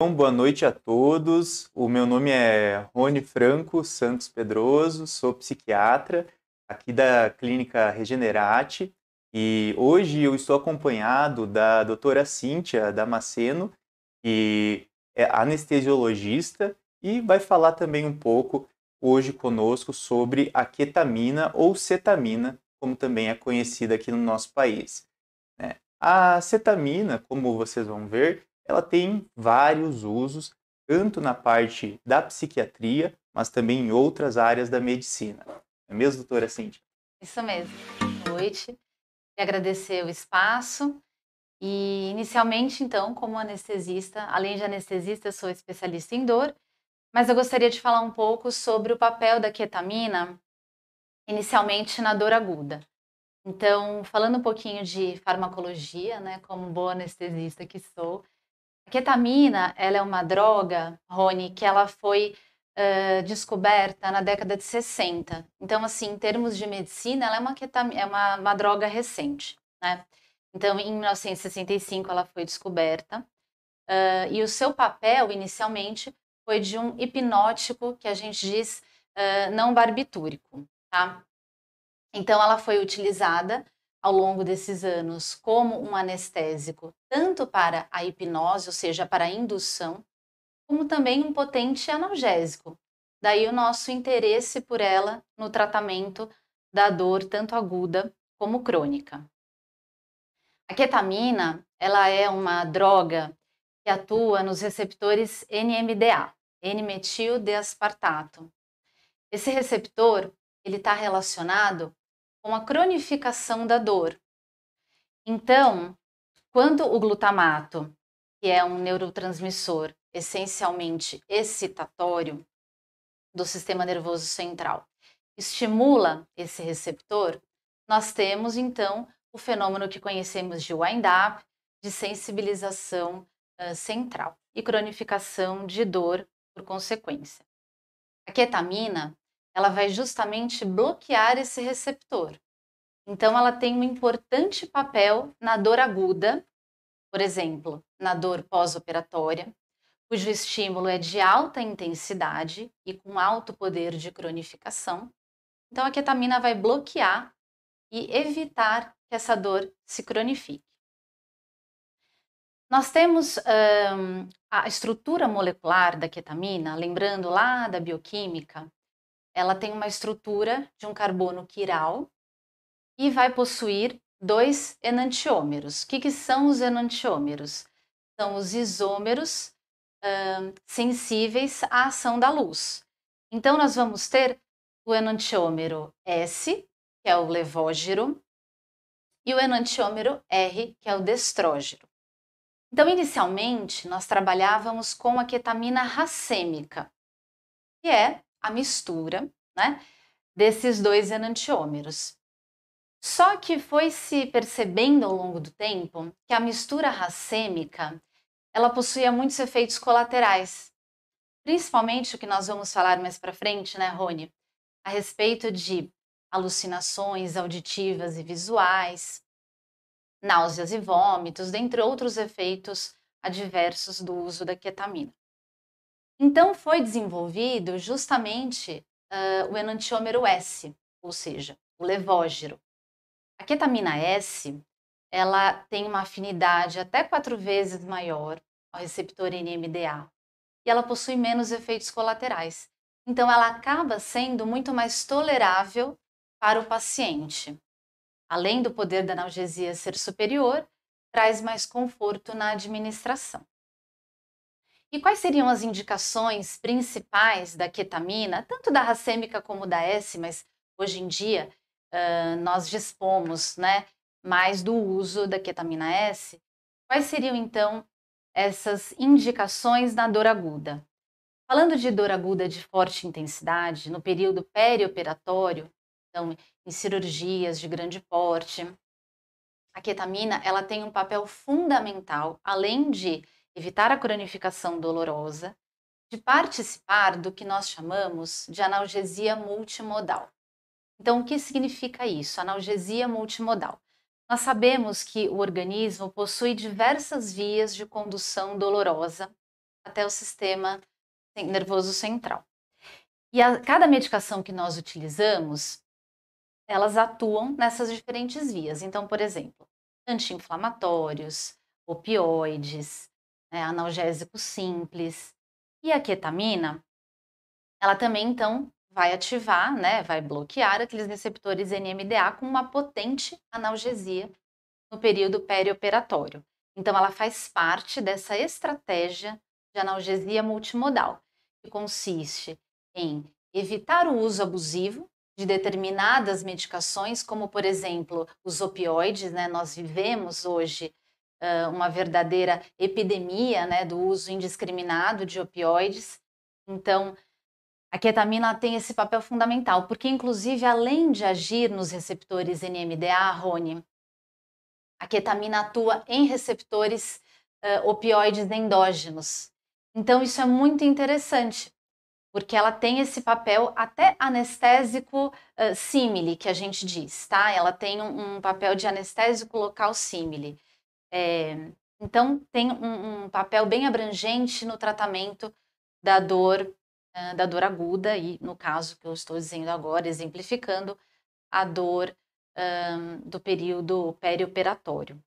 Bom, boa noite a todos. O meu nome é Rony Franco Santos Pedroso, sou psiquiatra aqui da Clínica Regenerate e hoje eu estou acompanhado da doutora Cíntia Damasceno, que é anestesiologista e vai falar também um pouco hoje conosco sobre a ketamina ou cetamina, como também é conhecida aqui no nosso país. Né? A cetamina, como vocês vão ver, ela tem vários usos, tanto na parte da psiquiatria, mas também em outras áreas da medicina. É mesmo, doutora Cintia? Isso mesmo. Boa noite. E agradecer o espaço. E inicialmente, então, como anestesista, além de anestesista, sou especialista em dor, mas eu gostaria de falar um pouco sobre o papel da ketamina, inicialmente na dor aguda. Então, falando um pouquinho de farmacologia, né, como boa anestesista que sou, a ketamina, ela é uma droga, Rony, que ela foi uh, descoberta na década de 60. Então, assim, em termos de medicina, ela é uma, ketamina, é uma, uma droga recente, né? Então, em 1965, ela foi descoberta. Uh, e o seu papel, inicialmente, foi de um hipnótico que a gente diz uh, não barbitúrico, tá? Então, ela foi utilizada ao longo desses anos como um anestésico, tanto para a hipnose, ou seja, para a indução, como também um potente analgésico. Daí o nosso interesse por ela no tratamento da dor tanto aguda como crônica. A ketamina, ela é uma droga que atua nos receptores NMDA, N-metil-deaspartato. Esse receptor, ele está relacionado com a cronificação da dor. Então, quando o glutamato, que é um neurotransmissor essencialmente excitatório do sistema nervoso central, estimula esse receptor, nós temos então o fenômeno que conhecemos de wind-up, de sensibilização uh, central e cronificação de dor por consequência. A ketamina ela vai justamente bloquear esse receptor. Então, ela tem um importante papel na dor aguda, por exemplo, na dor pós-operatória, cujo estímulo é de alta intensidade e com alto poder de cronificação. Então, a ketamina vai bloquear e evitar que essa dor se cronifique. Nós temos um, a estrutura molecular da ketamina, lembrando lá da bioquímica, ela tem uma estrutura de um carbono quiral e vai possuir dois enantiômeros. O que, que são os enantiômeros? São os isômeros sensíveis à ação da luz. Então, nós vamos ter o enantiômero S, que é o levógero, e o enantiômero R, que é o destrógero. Então, inicialmente, nós trabalhávamos com a ketamina racêmica, que é a mistura né, desses dois enantiômeros. Só que foi se percebendo ao longo do tempo que a mistura racêmica ela possuía muitos efeitos colaterais, principalmente o que nós vamos falar mais para frente, né, Rony, a respeito de alucinações auditivas e visuais, náuseas e vômitos, dentre outros efeitos adversos do uso da ketamina. Então foi desenvolvido justamente uh, o enantiômero S, ou seja, o levógero. A ketamina S, ela tem uma afinidade até quatro vezes maior ao receptor NMDA e ela possui menos efeitos colaterais. Então ela acaba sendo muito mais tolerável para o paciente. Além do poder da analgesia ser superior, traz mais conforto na administração. E quais seriam as indicações principais da ketamina, tanto da racêmica como da S, mas hoje em dia uh, nós dispomos né, mais do uso da ketamina S? Quais seriam então essas indicações na dor aguda? Falando de dor aguda de forte intensidade, no período perioperatório, então em cirurgias de grande porte, a ketamina ela tem um papel fundamental, além de evitar a cronificação dolorosa, de participar do que nós chamamos de analgesia multimodal. Então, o que significa isso? Analgesia multimodal. Nós sabemos que o organismo possui diversas vias de condução dolorosa até o sistema nervoso central. E a, cada medicação que nós utilizamos, elas atuam nessas diferentes vias. Então, por exemplo, anti-inflamatórios, opioides, né, analgésico simples e a ketamina, ela também então vai ativar, né, vai bloquear aqueles receptores NMDA com uma potente analgesia no período perioperatório. Então, ela faz parte dessa estratégia de analgesia multimodal, que consiste em evitar o uso abusivo de determinadas medicações, como, por exemplo, os opioides. Né? Nós vivemos hoje uma verdadeira epidemia né, do uso indiscriminado de opioides. Então, a ketamina tem esse papel fundamental, porque, inclusive, além de agir nos receptores NMDA, Rony, a ketamina atua em receptores uh, opioides endógenos. Então, isso é muito interessante, porque ela tem esse papel até anestésico uh, que a gente diz, tá? Ela tem um, um papel de anestésico local símile. É, então, tem um, um, papel bem abrangente no tratamento da dor, uh, da dor aguda, e no caso que eu estou dizendo agora, exemplificando, a dor um, do período perioperatório.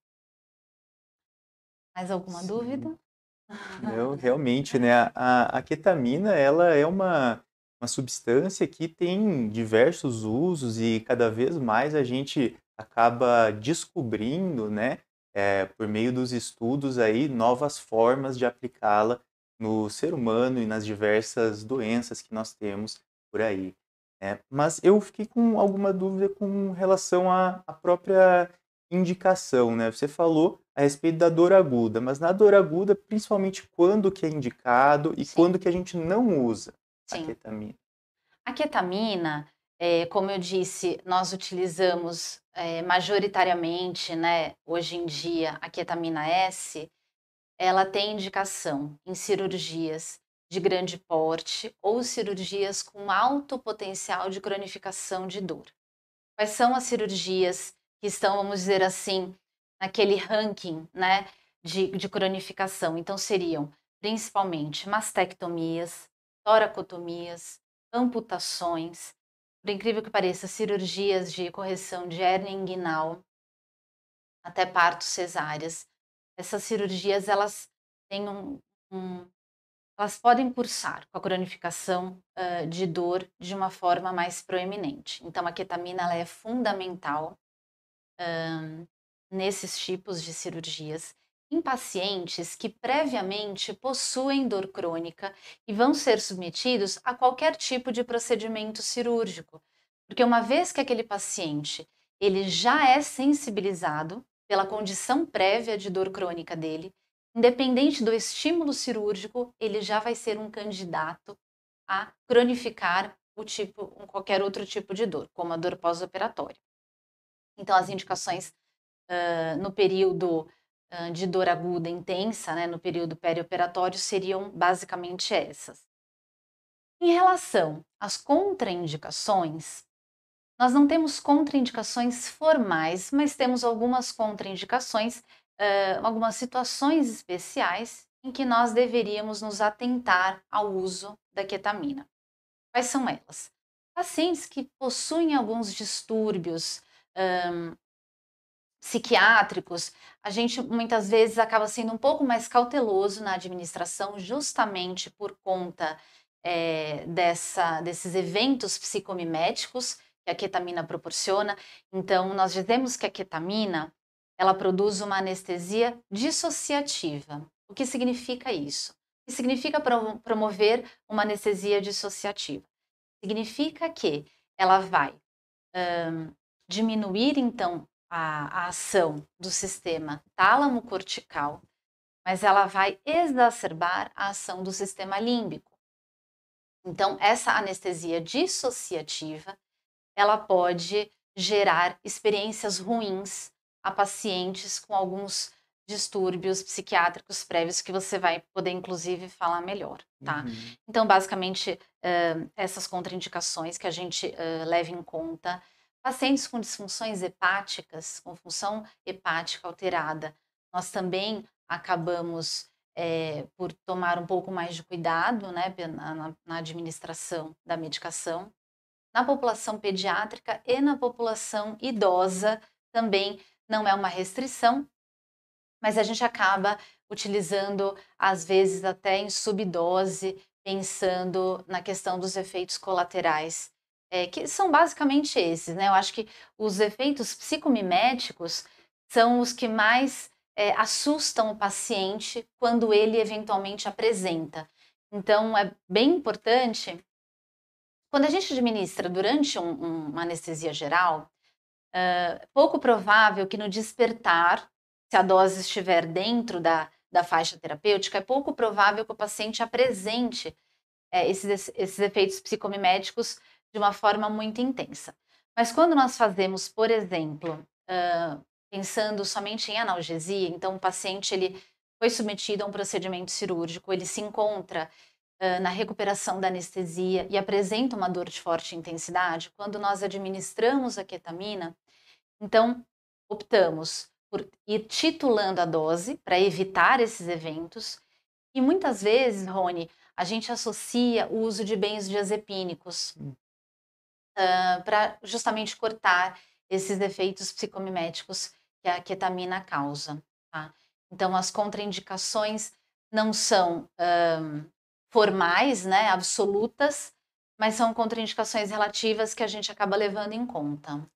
Mais alguma Sim. dúvida? Eu, realmente, né? A, a, ketamina, ela é uma, uma substância que tem diversos usos e cada vez mais a gente acaba descobrindo, né? É, por meio dos estudos aí, novas formas de aplicá-la no ser humano e nas diversas doenças que nós temos por aí. É, mas eu fiquei com alguma dúvida com relação à, à própria indicação, né? Você falou a respeito da dor aguda, mas na dor aguda, principalmente quando que é indicado e Sim. quando que a gente não usa Sim. a ketamina? A ketamina, é, como eu disse, nós utilizamos é, majoritariamente, né, hoje em dia, a ketamina S, ela tem indicação em cirurgias de grande porte ou cirurgias com alto potencial de cronificação de dor. Quais são as cirurgias que estão, vamos dizer assim, naquele ranking né, de, de cronificação? Então, seriam principalmente mastectomias, toracotomias, amputações, por incrível que pareça, cirurgias de correção de hernia inguinal, até partos cesáreas. Essas cirurgias, elas têm um, um elas podem cursar com a cronificação uh, de dor de uma forma mais proeminente. Então, a ketamina ela é fundamental nesses tipos de cirurgias em pacientes que previamente possuem dor crônica e vão ser submetidos a qualquer tipo de procedimento cirúrgico. Porque uma vez que aquele paciente ele já é sensibilizado pela condição prévia de dor crônica dele, independente do estímulo cirúrgico, ele já vai ser um candidato a cronificar o tipo, qualquer outro tipo de dor, como a dor pós-operatória. Então, as indicações uh, no período de dor aguda intensa, né, no período perioperatório, seriam basicamente essas. Em relação às contraindicações, nós não temos contraindicações formais, mas temos algumas contraindicações uh, algumas situações especiais em que nós deveríamos nos atentar ao uso da ketamina. Quais são elas? Pacientes que possuem alguns distúrbios um, psiquiátricos, a gente muitas vezes acaba sendo um pouco mais cauteloso na administração, justamente por conta é, dessa, desses eventos psicomiméticos que a ketamina proporciona. Então, nós dizemos que a ketamina ela produz uma anestesia dissociativa. O que significa isso? O que significa promover uma anestesia dissociativa? Significa que ela vai diminuir, então, a, a ação do sistema tálamo-cortical, mas ela vai exacerbar a ação do sistema límbico. Então, essa anestesia dissociativa, ela pode gerar experiências ruins a pacientes com alguns distúrbios psiquiátricos prévios que você vai poder, inclusive, falar melhor, tá? Uhum. Então, basicamente, uh, essas contraindicações que a gente uh, leva em conta. Pacientes com disfunções hepáticas, com função hepática alterada, nós também acabamos é, por tomar um pouco mais de cuidado né, na, na administração da medicação. Na população pediátrica e na população idosa também não é uma restrição, mas a gente acaba utilizando, às vezes, até em subdose, pensando na questão dos efeitos colaterais, é, que são basicamente esses, né? Eu acho que os efeitos psicomiméticos são os que mais é, assustam o paciente quando ele eventualmente apresenta. Então, é bem importante, quando a gente administra durante um, um, uma anestesia geral, uh, pouco provável que no despertar, se a dose estiver dentro da, da faixa terapêutica, é pouco provável que o paciente apresente é, esses, esses efeitos psicomiméticos de uma forma muito intensa. Mas quando nós fazemos, por exemplo, uh, pensando somente em analgesia, então o paciente ele foi submetido a um procedimento cirúrgico, ele se encontra uh, na recuperação da anestesia e apresenta uma dor de forte intensidade, quando nós administramos a ketamina, então optamos por ir titulando a dose para evitar esses eventos. E muitas vezes, Rony, a gente associa o uso de benzodiazepínicos uh, hum. para justamente cortar esses efeitos psicomiméticos que a ketamina causa. Tá? Então, as contraindicações não são um, formais, né, absolutas, mas são contraindicações relativas que a gente acaba levando em conta.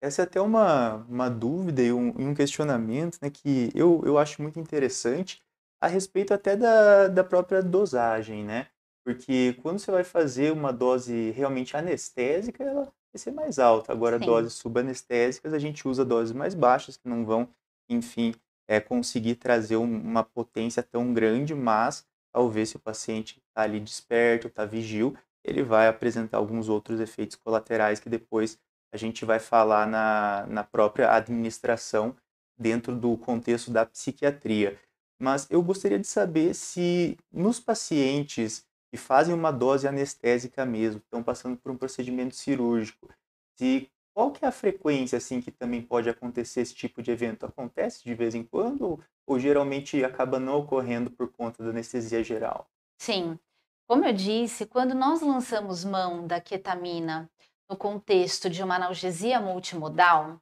Essa é até uma, uma dúvida e um, um questionamento né, que eu, eu acho muito interessante a respeito até da, da própria dosagem, né? Porque quando você vai fazer uma dose realmente anestésica, ela vai ser mais alta. Agora, Sim. doses subanestésicas, a gente usa doses mais baixas, que não vão, enfim, é, conseguir trazer um, uma potência tão grande, mas ao ver se o paciente está ali desperto, está vigil, ele vai apresentar alguns outros efeitos colaterais que depois a gente vai falar na, na própria administração dentro do contexto da psiquiatria. Mas eu gostaria de saber se nos pacientes que fazem uma dose anestésica mesmo, estão passando por um procedimento cirúrgico, se qual que é a frequência assim que também pode acontecer esse tipo de evento? Acontece de vez em quando ou geralmente acaba não ocorrendo por conta da anestesia geral? Sim. Como eu disse, quando nós lançamos mão da ketamina no contexto de uma analgesia multimodal,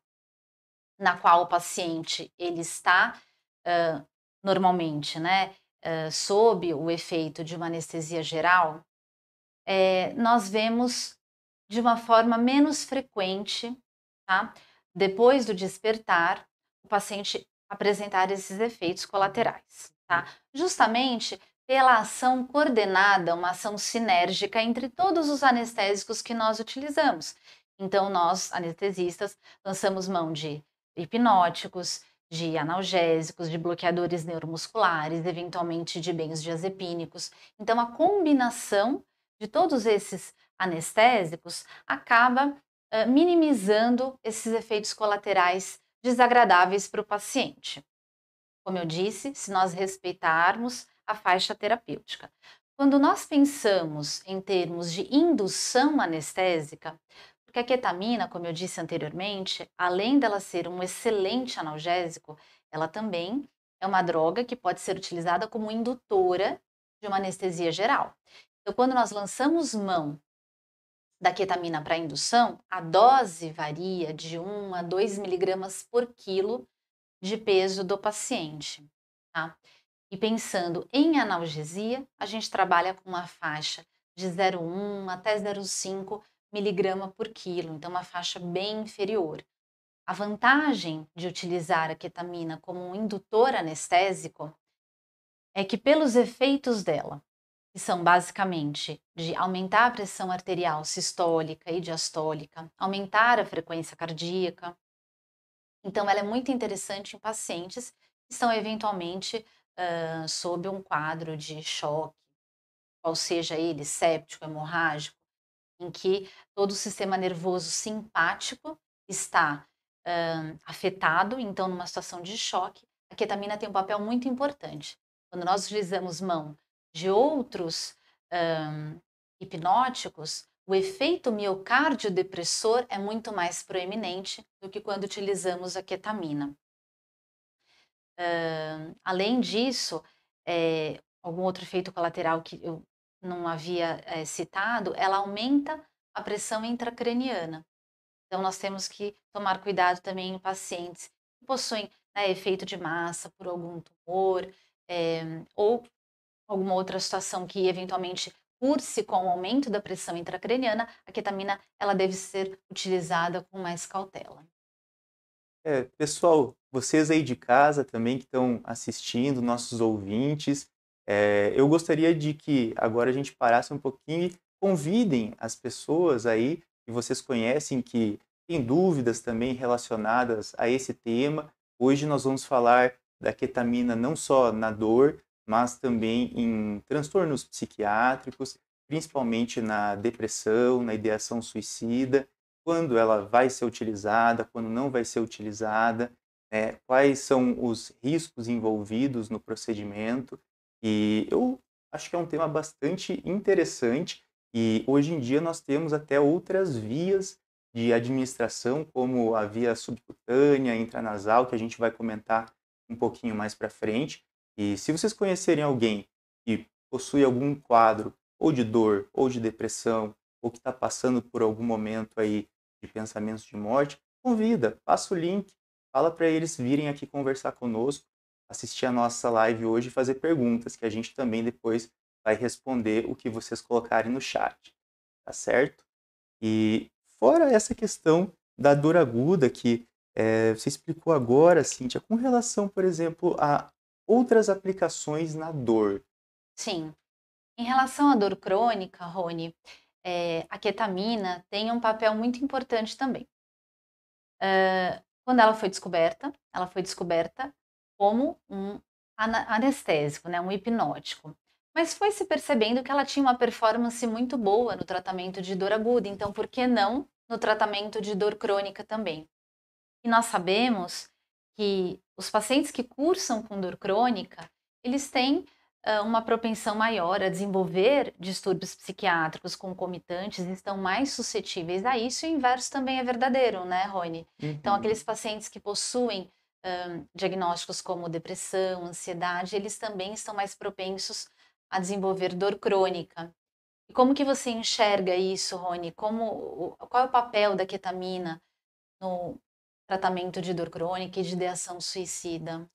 na qual o paciente ele está uh, normalmente, né, uh, sob o efeito de uma anestesia geral, é, nós vemos de uma forma menos frequente, tá? Depois do despertar, o paciente apresentar esses efeitos colaterais, tá? Justamente pela ação coordenada, uma ação sinérgica entre todos os anestésicos que nós utilizamos. Então, nós, anestesistas, lançamos mão de hipnóticos, de analgésicos, de bloqueadores neuromusculares, eventualmente de benzodiazepínicos. Então, a combinação de todos esses anestésicos acaba uh, minimizando esses efeitos colaterais desagradáveis para o paciente. Como eu disse, se nós respeitarmos a faixa terapêutica. Quando nós pensamos em termos de indução anestésica, porque a ketamina, como eu disse anteriormente, além dela ser um excelente analgésico, ela também é uma droga que pode ser utilizada como indutora de uma anestesia geral. Então, quando nós lançamos mão da ketamina para indução, a dose varia de 1 a 2 miligramas por quilo de peso do paciente. Tá? E pensando em analgesia, a gente trabalha com uma faixa de 0,1 até 0,5 miligrama por quilo, então uma faixa bem inferior. A vantagem de utilizar a ketamina como um indutor anestésico é que, pelos efeitos dela, que são basicamente de aumentar a pressão arterial sistólica e diastólica, aumentar a frequência cardíaca, então ela é muito interessante em pacientes que estão eventualmente uh, sob um quadro de choque, qual seja ele, séptico, hemorrágico, em que todo o sistema nervoso simpático está afetado, então numa situação de choque, a ketamina tem um papel muito importante. Quando nós utilizamos mão de outros hipnóticos, o efeito miocárdio depressor é muito mais proeminente do que quando utilizamos a ketamina. Além disso, é, algum outro efeito colateral que eu não havia é, citado, ela aumenta a pressão intracraniana. Então, nós temos que tomar cuidado também em pacientes que possuem né, efeito de massa por algum tumor é, ou alguma outra situação que eventualmente curse com o aumento da pressão intracraniana, a ketamina ela deve ser utilizada com mais cautela. É, pessoal, vocês aí de casa também que estão assistindo, nossos ouvintes, é, eu gostaria de que agora a gente parasse um pouquinho e convidem as pessoas aí que vocês conhecem que têm dúvidas também relacionadas a esse tema. Hoje nós vamos falar da ketamina não só na dor, mas também em transtornos psiquiátricos, principalmente na depressão, na ideação suicida quando ela vai ser utilizada, quando não vai ser utilizada, né, quais são os riscos envolvidos no procedimento. E eu acho que é um tema bastante interessante e hoje em dia nós temos até outras vias de administração, como a via subcutânea, intranasal, que a gente vai comentar um pouquinho mais para frente. E se vocês conhecerem alguém que possui algum quadro ou de dor, ou de depressão, ou que está passando por algum momento aí de pensamentos de morte, convida, passa o link, fala para eles virem aqui conversar conosco, assistir a nossa live hoje e fazer perguntas, que a gente também depois vai responder o que vocês colocarem no chat, tá certo? E fora essa questão da dor aguda que é, você explicou agora, Cíntia, com relação, por exemplo, a outras aplicações na dor. Sim. Em relação à dor crônica, Rony, é, a ketamina tem um papel muito importante também. Uh, quando ela foi descoberta, ela foi descoberta como um anestésico, né, um hipnótico. Mas foi se percebendo que ela tinha uma performance muito boa no tratamento de dor aguda, então por que não no tratamento de dor crônica também? E nós sabemos que os pacientes que cursam com dor crônica, eles têm uma propensão maior a desenvolver distúrbios psiquiátricos concomitantes estão mais suscetíveis a isso, e o inverso também é verdadeiro, né, Rony? Então, uhum. Então, aqueles pacientes que possuem um, diagnósticos como depressão, ansiedade, eles também estão mais propensos a desenvolver dor crônica. E como que você enxerga isso, Rony? Como, qual é o papel da ketamina no tratamento de dor crônica e de ideação suicida?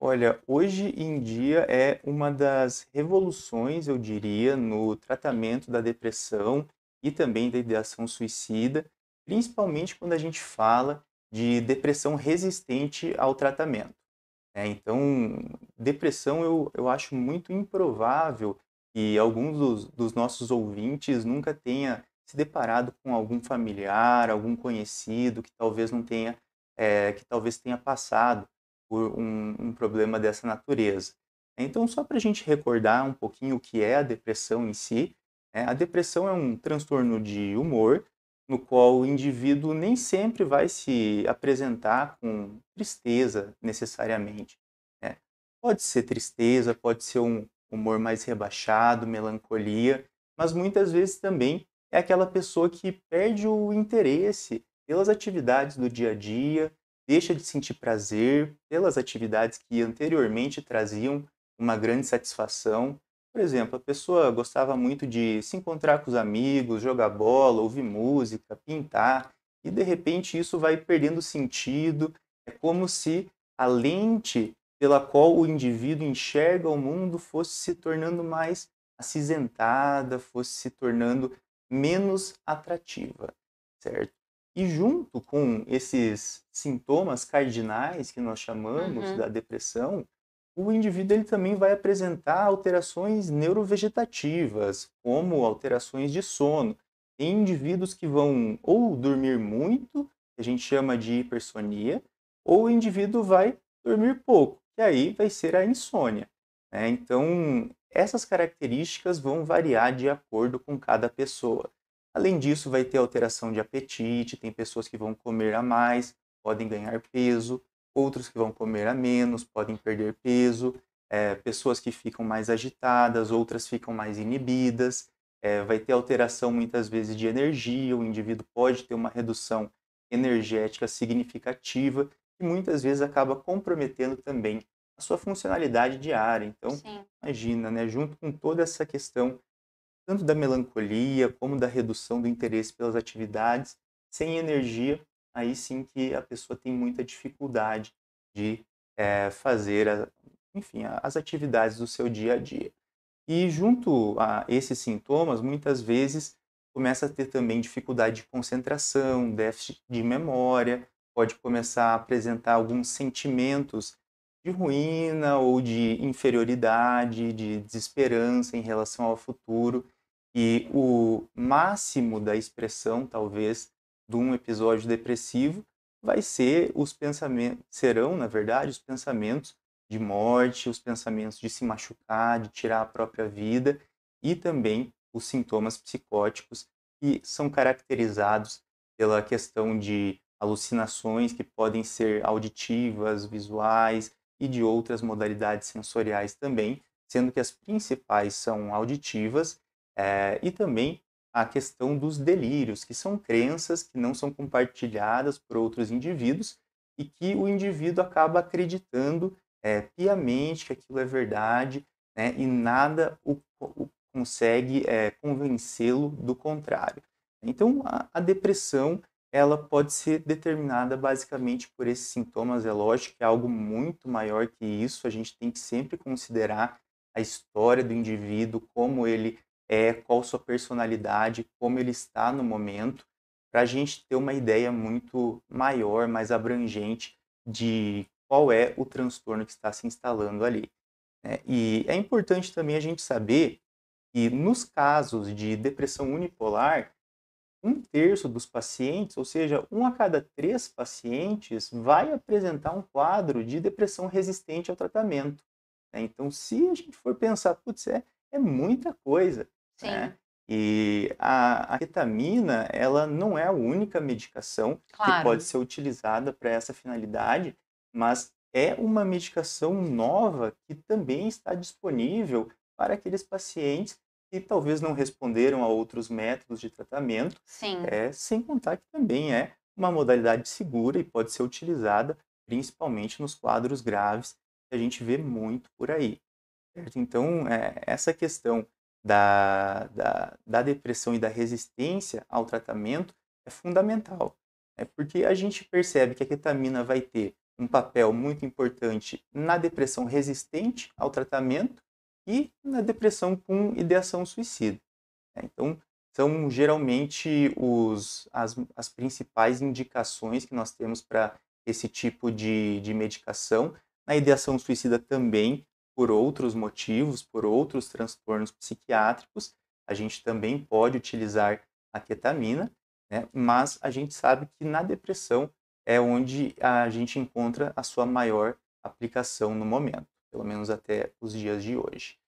Olha, hoje em dia é uma das revoluções, eu diria, no tratamento da depressão e também da ideação suicida, principalmente quando a gente fala de depressão resistente ao tratamento. É, então, depressão eu, eu acho muito improvável que alguns dos, dos nossos ouvintes nunca tenha se deparado com algum familiar, algum conhecido que talvez não tenha, é, que talvez tenha passado por um, um problema dessa natureza. Então, só para a gente recordar um pouquinho o que é a depressão em si, né? a depressão é um transtorno de humor no qual o indivíduo nem sempre vai se apresentar com tristeza necessariamente. Né? Pode ser tristeza, pode ser um humor mais rebaixado, melancolia, mas muitas vezes também é aquela pessoa que perde o interesse pelas atividades do dia a dia, deixa de sentir prazer pelas atividades que anteriormente traziam uma grande satisfação. Por exemplo, a pessoa gostava muito de se encontrar com os amigos, jogar bola, ouvir música, pintar, e de repente isso vai perdendo sentido. É como se a lente pela qual o indivíduo enxerga o mundo fosse se tornando mais acinzentada, fosse se tornando menos atrativa, certo? E junto com esses sintomas cardinais que nós chamamos uhum. da depressão, o indivíduo ele também vai apresentar alterações neurovegetativas, como alterações de sono. Tem indivíduos que vão ou dormir muito, que a gente chama de hipersonia, ou o indivíduo vai dormir pouco, que aí vai ser a insônia. Né? Então, essas características vão variar de acordo com cada pessoa. Além disso, vai ter alteração de apetite, tem pessoas que vão comer a mais, podem ganhar peso, outros que vão comer a menos, podem perder peso, é, pessoas que ficam mais agitadas, outras ficam mais inibidas, é, vai ter alteração muitas vezes de energia, o indivíduo pode ter uma redução energética significativa e muitas vezes acaba comprometendo também a sua funcionalidade diária. Então, Sim. imagina, né, junto com toda essa questão, tanto da melancolia como da redução do interesse pelas atividades, sem energia, aí sim que a pessoa tem muita dificuldade de é, fazer, a, enfim, as atividades do seu dia a dia. E junto a esses sintomas, muitas vezes começa a ter também dificuldade de concentração, déficit de memória, pode começar a apresentar alguns sentimentos de ruína ou de inferioridade, de desesperança em relação ao futuro. E o máximo da expressão, talvez, de um episódio depressivo vai ser os pensamentos, serão, na verdade, os pensamentos de morte, os pensamentos de se machucar, de tirar a própria vida e também os sintomas psicóticos que são caracterizados pela questão de alucinações que podem ser auditivas, visuais e de outras modalidades sensoriais também, sendo que as principais são auditivas é, e também a questão dos delírios, que são crenças que não são compartilhadas por outros indivíduos e que o indivíduo acaba acreditando é, piamente que aquilo é verdade né, e nada o, o consegue é, convencê-lo do contrário. Então, a, a, depressão ela pode ser determinada basicamente por esses sintomas. É lógico que é algo muito maior que isso. A gente tem que sempre considerar a história do indivíduo, como ele é, qual sua personalidade, como ele está no momento, para a gente ter uma ideia muito maior, mais abrangente de qual é o transtorno que está se instalando ali. Né? E é importante também a gente saber que nos casos de depressão unipolar, um terço dos pacientes, ou seja, um a cada três pacientes, vai apresentar um quadro de depressão resistente ao tratamento. Né? Então, se a gente for pensar, putz, é, é muita coisa. Sim. Né? E a, a ketamina, ela não é a única medicação que pode ser utilizada para essa finalidade, mas é uma medicação nova que também está disponível para aqueles pacientes que talvez não responderam a outros métodos de tratamento, Sim. é, sem contar que também é uma modalidade segura e pode ser utilizada principalmente nos quadros graves que a gente vê muito por aí. Certo? Então, é, essa questão da, da, da depressão e da resistência ao tratamento é fundamental. É porque a gente percebe que a ketamina vai ter um papel muito importante na depressão resistente ao tratamento e na depressão com ideação suicida. Né? Então, são geralmente os, as, as principais indicações que nós temos para esse tipo de, de medicação. Na ideação suicida também por outros motivos, por outros transtornos psiquiátricos, a gente também pode utilizar a ketamina, né? mas a gente sabe que na depressão é onde a gente encontra a sua maior aplicação no momento, pelo menos até os dias de hoje.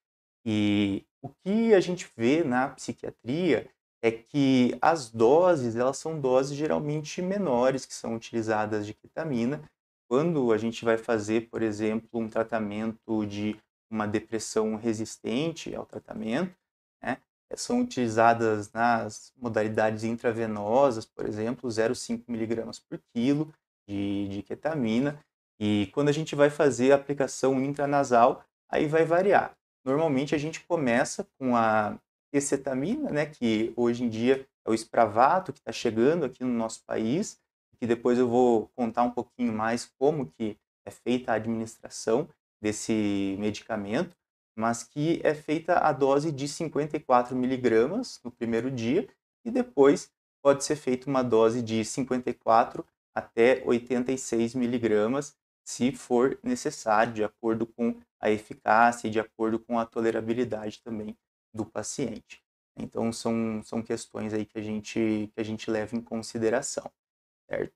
E o que a gente vê na psiquiatria é que as doses, elas são doses geralmente menores que são utilizadas de ketamina, quando a gente vai fazer, por exemplo, um tratamento de uma depressão resistente ao tratamento, né, são utilizadas nas modalidades intravenosas, por exemplo, 0,5 miligramas por quilo de, de ketamina. E quando a gente vai fazer a aplicação intranasal, aí vai variar. Normalmente a gente começa com a escetamina, né, que hoje em dia é o espravato que está chegando aqui no nosso país, que depois eu vou contar um pouquinho mais como que é feita a administração desse medicamento, mas que é feita a dose de 54 miligramas no primeiro dia e depois pode ser feita uma dose de 54 até 86 miligramas, se for necessário, de acordo com a eficácia e de acordo com a tolerabilidade também do paciente. Então são, são questões aí que a gente que a gente leva em consideração certo?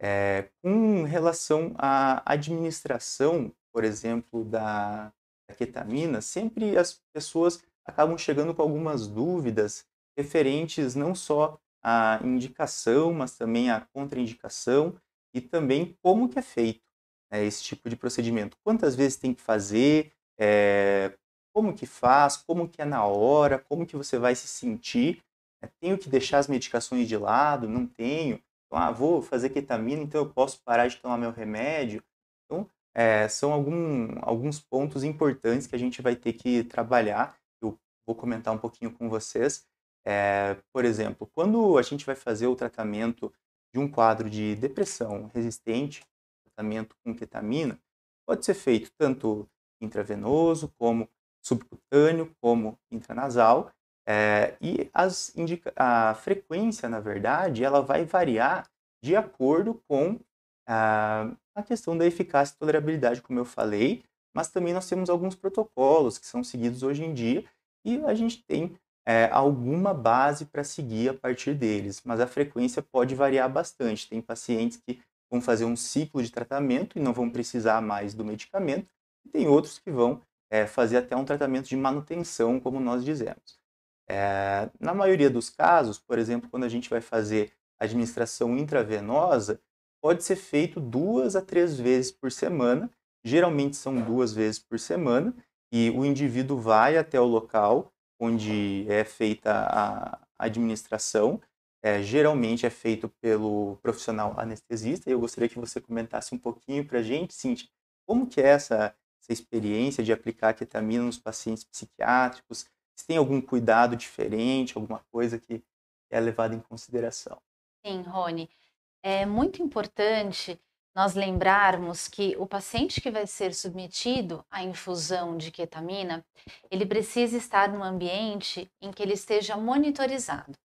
É, com relação à administração, por exemplo, da, da ketamina, sempre as pessoas acabam chegando com algumas dúvidas referentes não só à indicação, mas também à contraindicação e também como que é feito né, esse tipo de procedimento. Quantas vezes tem que fazer, é, como que faz, como que é na hora, como que você vai se sentir. Né? Tenho que deixar as medicações de lado? Não tenho? Então, ah, vou fazer ketamina, então eu posso parar de tomar meu remédio. Então, é, são algum, alguns pontos importantes que a gente vai ter que trabalhar. Eu vou comentar um pouquinho com vocês. É, por exemplo, quando a gente vai fazer o tratamento de um quadro de depressão resistente, tratamento com ketamina, pode ser feito tanto intravenoso, como subcutâneo, como intranasal, é, e as a frequência, na verdade, ela vai variar de acordo com a, a questão da eficácia e tolerabilidade, como eu falei, mas também nós temos alguns protocolos que são seguidos hoje em dia e a gente tem é, alguma base para seguir a partir deles, mas a frequência pode variar bastante. Tem pacientes que vão fazer um ciclo de tratamento e não vão precisar mais do medicamento, e tem outros que vão é, fazer até um tratamento de manutenção, como nós dizemos. É, na maioria dos casos, por exemplo, quando a gente vai fazer administração intravenosa, pode ser feito duas a três vezes por semana, geralmente são duas vezes por semana, e o indivíduo vai até o local onde é feita a administração, é, geralmente é feito pelo profissional anestesista, eu gostaria que você comentasse um pouquinho para a gente, Cintia, como que é essa, essa experiência de aplicar ketamina nos pacientes psiquiátricos, se tem algum cuidado diferente, alguma coisa que é levada em consideração. Sim, Rony. É muito importante nós lembrarmos que o paciente que vai ser submetido à infusão de ketamina, ele precisa estar num ambiente em que ele esteja monitorizado.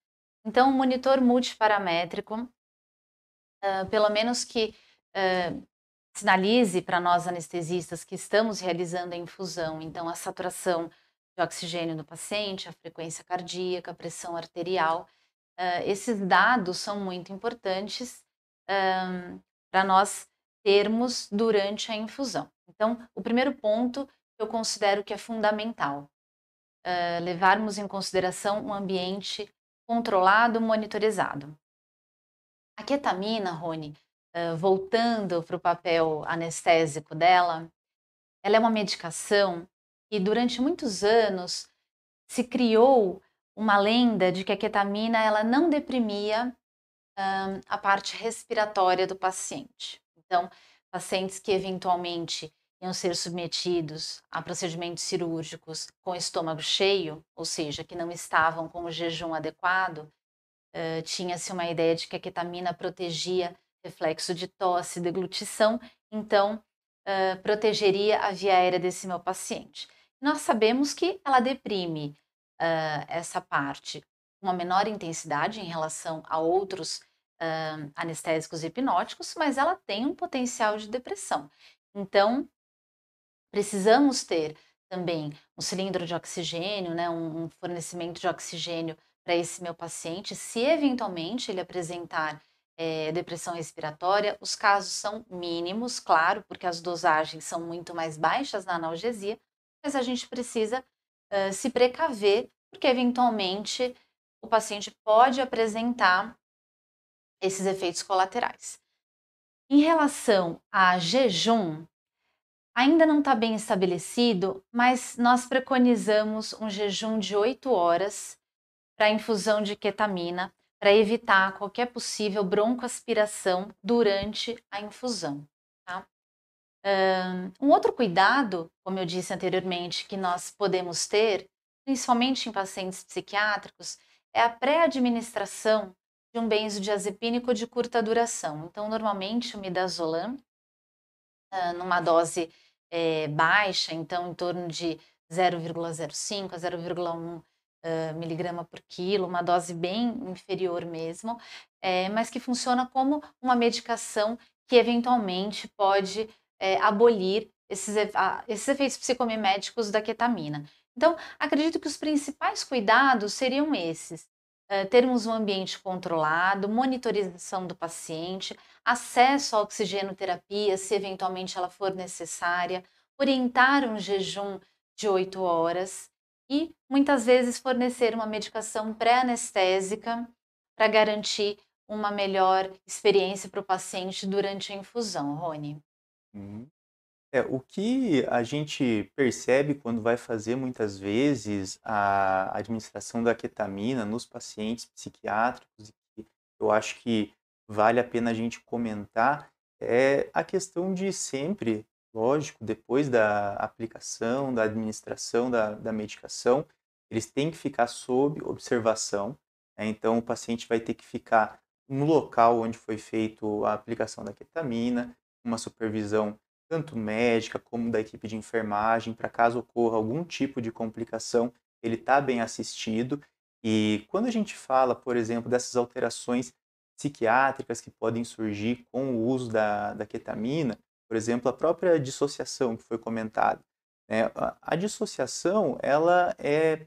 Então, um monitor multiparamétrico, uh, pelo menos que uh, sinalize para nós anestesistas que estamos realizando a infusão, então a saturação oxigênio do paciente, a frequência cardíaca, a pressão arterial. Uh, esses dados são muito importantes um, para nós termos durante a infusão. Então, o primeiro ponto eu considero que é fundamental, uh, levarmos em consideração um ambiente controlado, monitorizado. A ketamina, Rony, uh, voltando para o papel anestésico dela, ela é uma medicação e durante muitos anos se criou uma lenda de que a ketamina ela não deprimia um, a parte respiratória do paciente. Então, pacientes que eventualmente iam ser submetidos a procedimentos cirúrgicos com estômago cheio, ou seja, que não estavam com o jejum adequado, uh, tinha-se uma ideia de que a ketamina protegia reflexo de tosse, deglutição, então uh, protegeria a via aérea desse meu paciente nós sabemos que ela deprime uh, essa parte com uma menor intensidade em relação a outros uh, anestésicos hipnóticos, mas ela tem um potencial de depressão. Então, precisamos ter também um cilindro de oxigênio, né, um, um fornecimento de oxigênio para esse meu paciente, se eventualmente ele apresentar é, depressão respiratória, os casos são mínimos, claro, porque as dosagens são muito mais baixas na analgesia, mas a gente precisa uh, se precaver, porque eventualmente o paciente pode apresentar esses efeitos colaterais. Em relação a jejum, ainda não está bem estabelecido, mas nós preconizamos um jejum de 8 horas para infusão de ketamina para evitar qualquer possível broncoaspiração durante a infusão. Um outro cuidado, como eu disse anteriormente, que nós podemos ter, principalmente em pacientes psiquiátricos, é a pré-administração de um benzodiazepínico de curta duração. Então, normalmente, o midazolam, numa dose é, baixa, então em torno de 0,05 a 0,1 uh, miligrama por quilo, uma dose bem inferior mesmo, é, mas que funciona como uma medicação que eventualmente pode é, abolir esses, esses efeitos psicomiméticos da ketamina. Então, acredito que os principais cuidados seriam esses: é, termos um ambiente controlado, monitorização do paciente, acesso à oxigenoterapia, se eventualmente ela for necessária, orientar um jejum de 8 horas e muitas vezes fornecer uma medicação pré-anestésica para garantir uma melhor experiência para o paciente durante a infusão, Rony. Uhum. É, o que a gente percebe quando vai fazer muitas vezes a administração da ketamina nos pacientes psiquiátricos, eu acho que vale a pena a gente comentar, é a questão de sempre lógico, depois da aplicação, da administração da, da medicação, eles têm que ficar sob observação. Né? Então, o paciente vai ter que ficar no local onde foi feito a aplicação da ketamina, uma supervisão tanto médica como da equipe de enfermagem, para caso ocorra algum tipo de complicação, ele está bem assistido. E quando a gente fala, por exemplo, dessas alterações psiquiátricas que podem surgir com o uso da, da ketamina, por exemplo, a própria dissociação que foi comentada. Né? A, a dissociação ela é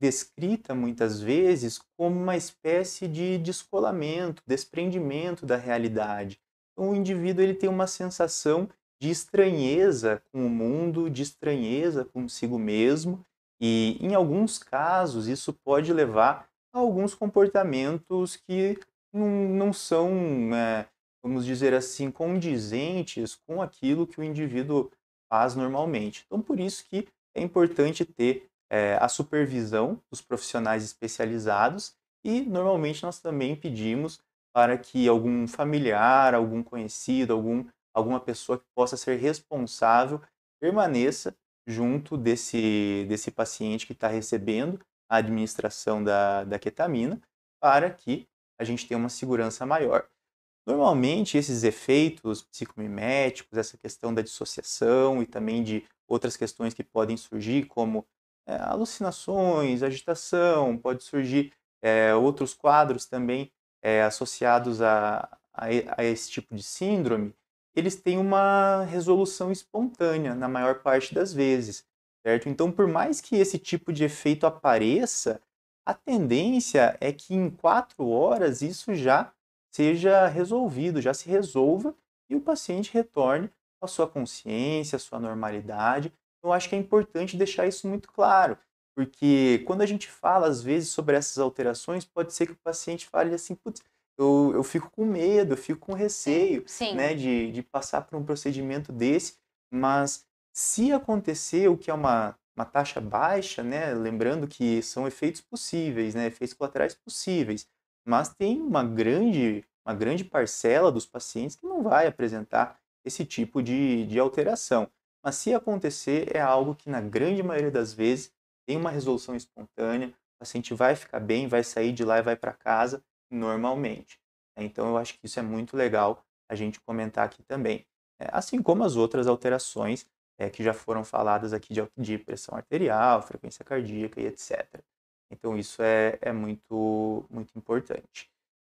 descrita muitas vezes como uma espécie de descolamento, desprendimento da realidade. O indivíduo ele tem uma sensação de estranheza com o mundo, de estranheza consigo mesmo, e em alguns casos isso pode levar a alguns comportamentos que não, não são, é, vamos dizer assim, condizentes com aquilo que o indivíduo faz normalmente. Então, por isso que é importante ter é, a supervisão dos profissionais especializados e normalmente nós também pedimos para que algum familiar, algum conhecido, algum, alguma pessoa que possa ser responsável permaneça junto desse, desse paciente que está recebendo a administração da, da ketamina para que a gente tenha uma segurança maior. Normalmente, esses efeitos psicomiméticos, essa questão da dissociação e também de outras questões que podem surgir, como é, alucinações, agitação, pode surgir é, outros quadros também é, associados a, a, a, esse tipo de síndrome, eles têm uma resolução espontânea na maior parte das vezes, certo? Então, por mais que esse tipo de efeito apareça, a tendência é que em quatro horas isso já seja resolvido, já se resolva e o paciente retorne à sua consciência, à sua normalidade, eu acho que é importante deixar isso muito claro, porque quando a gente fala, às vezes, sobre essas alterações, pode ser que o paciente fale assim, putz, eu, eu fico com medo, eu fico com receio né, de, de passar por um procedimento desse, mas se acontecer o que é uma, uma taxa baixa, né, lembrando que são efeitos possíveis, né, efeitos colaterais possíveis, mas tem uma grande, uma grande parcela dos pacientes que não vai apresentar esse tipo de, de alteração. Mas se acontecer, é algo que na grande maioria das vezes tem uma resolução espontânea, o paciente vai ficar bem, vai sair de lá e vai para casa normalmente. Então eu acho que isso é muito legal a gente comentar aqui também. É, assim como as outras alterações é, que já foram faladas aqui de, de, pressão arterial, frequência cardíaca e etc. Então isso é, é muito, muito importante.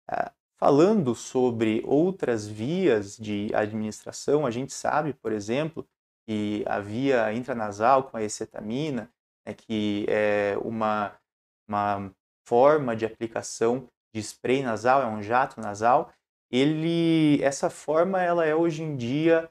É, falando sobre outras vias de administração, a gente sabe, por exemplo, que a via intranasal com a acetamina, né, que é uma, uma forma de aplicação de spray nasal, é um jato nasal, ele, essa forma ela é hoje em dia,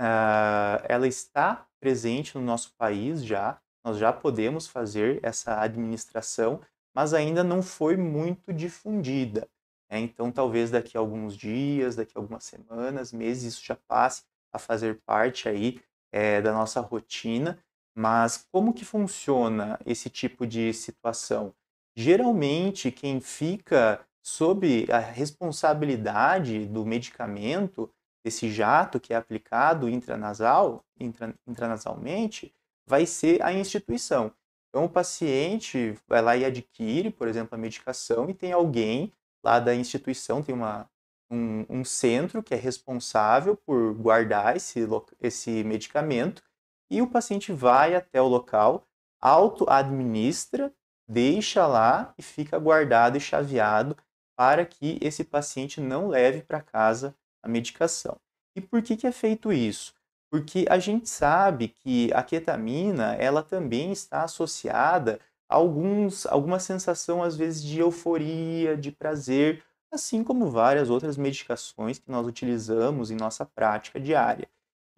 uh, ela está presente no nosso país já, nós já podemos fazer essa administração, mas ainda não foi muito difundida. Né? Então, talvez daqui a alguns dias, daqui a algumas semanas, meses, isso já passe a fazer parte aí é, da nossa rotina, mas como que funciona esse tipo de situação? Geralmente, quem fica sob a responsabilidade do medicamento, esse jato que é aplicado intranasal, intra, intranasalmente, vai ser a instituição. Então, o paciente vai lá e adquire, por exemplo, a medicação e tem alguém lá da instituição, tem uma, um, um centro que é responsável por guardar esse, esse medicamento e o paciente vai até o local, auto-administra, deixa lá e fica guardado e chaveado para que esse paciente não leve para casa a medicação. E por que, que é feito isso? Porque a gente sabe que a ketamina ela também está associada a alguns, alguma sensação, às vezes, de euforia, de prazer, assim como várias outras medicações que nós utilizamos em nossa prática diária.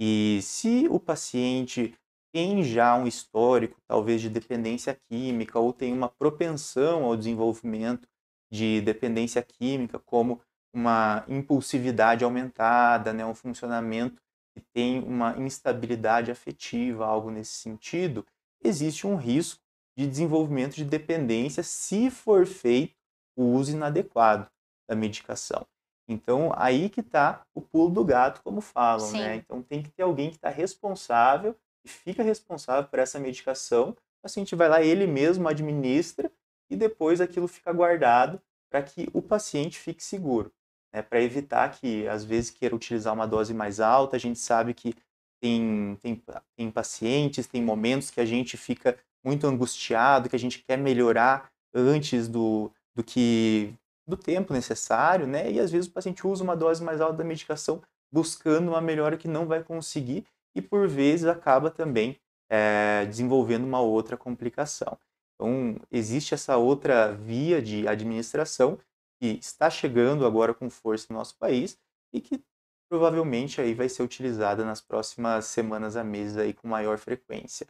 E se o paciente tem já um histórico, talvez, de dependência química ou tem uma propensão ao desenvolvimento de dependência química, como uma impulsividade aumentada, né, um funcionamento que tem uma instabilidade afetiva, algo nesse sentido, existe um risco de desenvolvimento de dependência se for feito o uso inadequado da medicação. Então, aí que está o pulo do gato, como falam, Sim. né? Então, tem que ter alguém que está responsável e fica responsável por essa medicação. O paciente vai lá, ele mesmo administra e depois aquilo fica guardado para que o paciente fique seguro. Né? Para evitar que, às vezes, queira utilizar uma dose mais alta. A gente sabe que tem, tem, tem pacientes, tem momentos que a gente fica muito angustiado, que a gente quer melhorar antes do, do que do tempo necessário, né? E às vezes o paciente usa uma dose mais alta da medicação buscando uma melhora que não vai conseguir e por vezes acaba também é, desenvolvendo uma outra complicação. Então existe essa outra via de administração que está chegando agora com força no nosso país e que provavelmente aí vai ser utilizada nas próximas semanas a meses aí com maior frequência,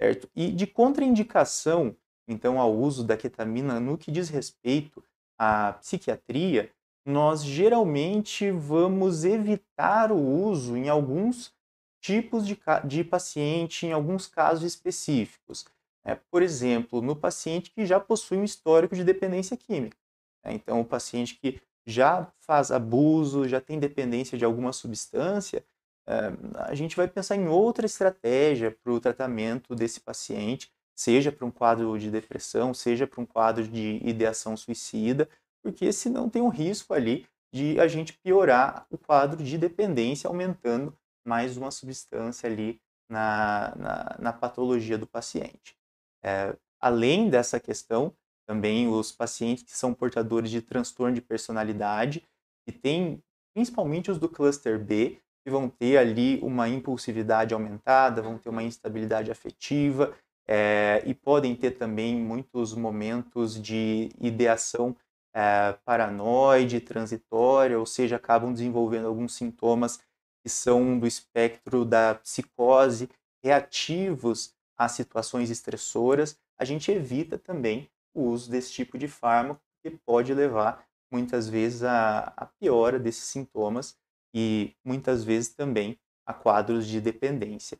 certo? E de contraindicação, então, ao uso da ketamina no que diz respeito à psiquiatria, nós geralmente vamos evitar o uso em alguns tipos de, de paciente, em alguns casos específicos. É, por exemplo, no paciente que já possui um histórico de dependência química. Né? Então, o paciente que já faz abuso, já tem dependência de alguma substância, eh, a gente vai pensar em outra estratégia para o tratamento desse paciente, seja para um quadro de depressão, seja para um quadro de ideação suicida, porque senão tem um risco ali de a gente piorar o quadro de dependência, aumentando mais uma substância ali na, na, na patologia do paciente. É, além dessa questão, também os pacientes que são portadores de transtorno de personalidade, que tem principalmente os do cluster B, que vão ter ali uma impulsividade aumentada, vão ter uma instabilidade afetiva é, e podem ter também muitos momentos de ideação é, paranoide, transitória, ou seja, acabam desenvolvendo alguns sintomas que são do espectro da psicose, reativos a situações estressoras, a gente evita também o uso desse tipo de fármaco, que pode levar muitas vezes a, a piora desses sintomas e muitas vezes também a quadros de dependência.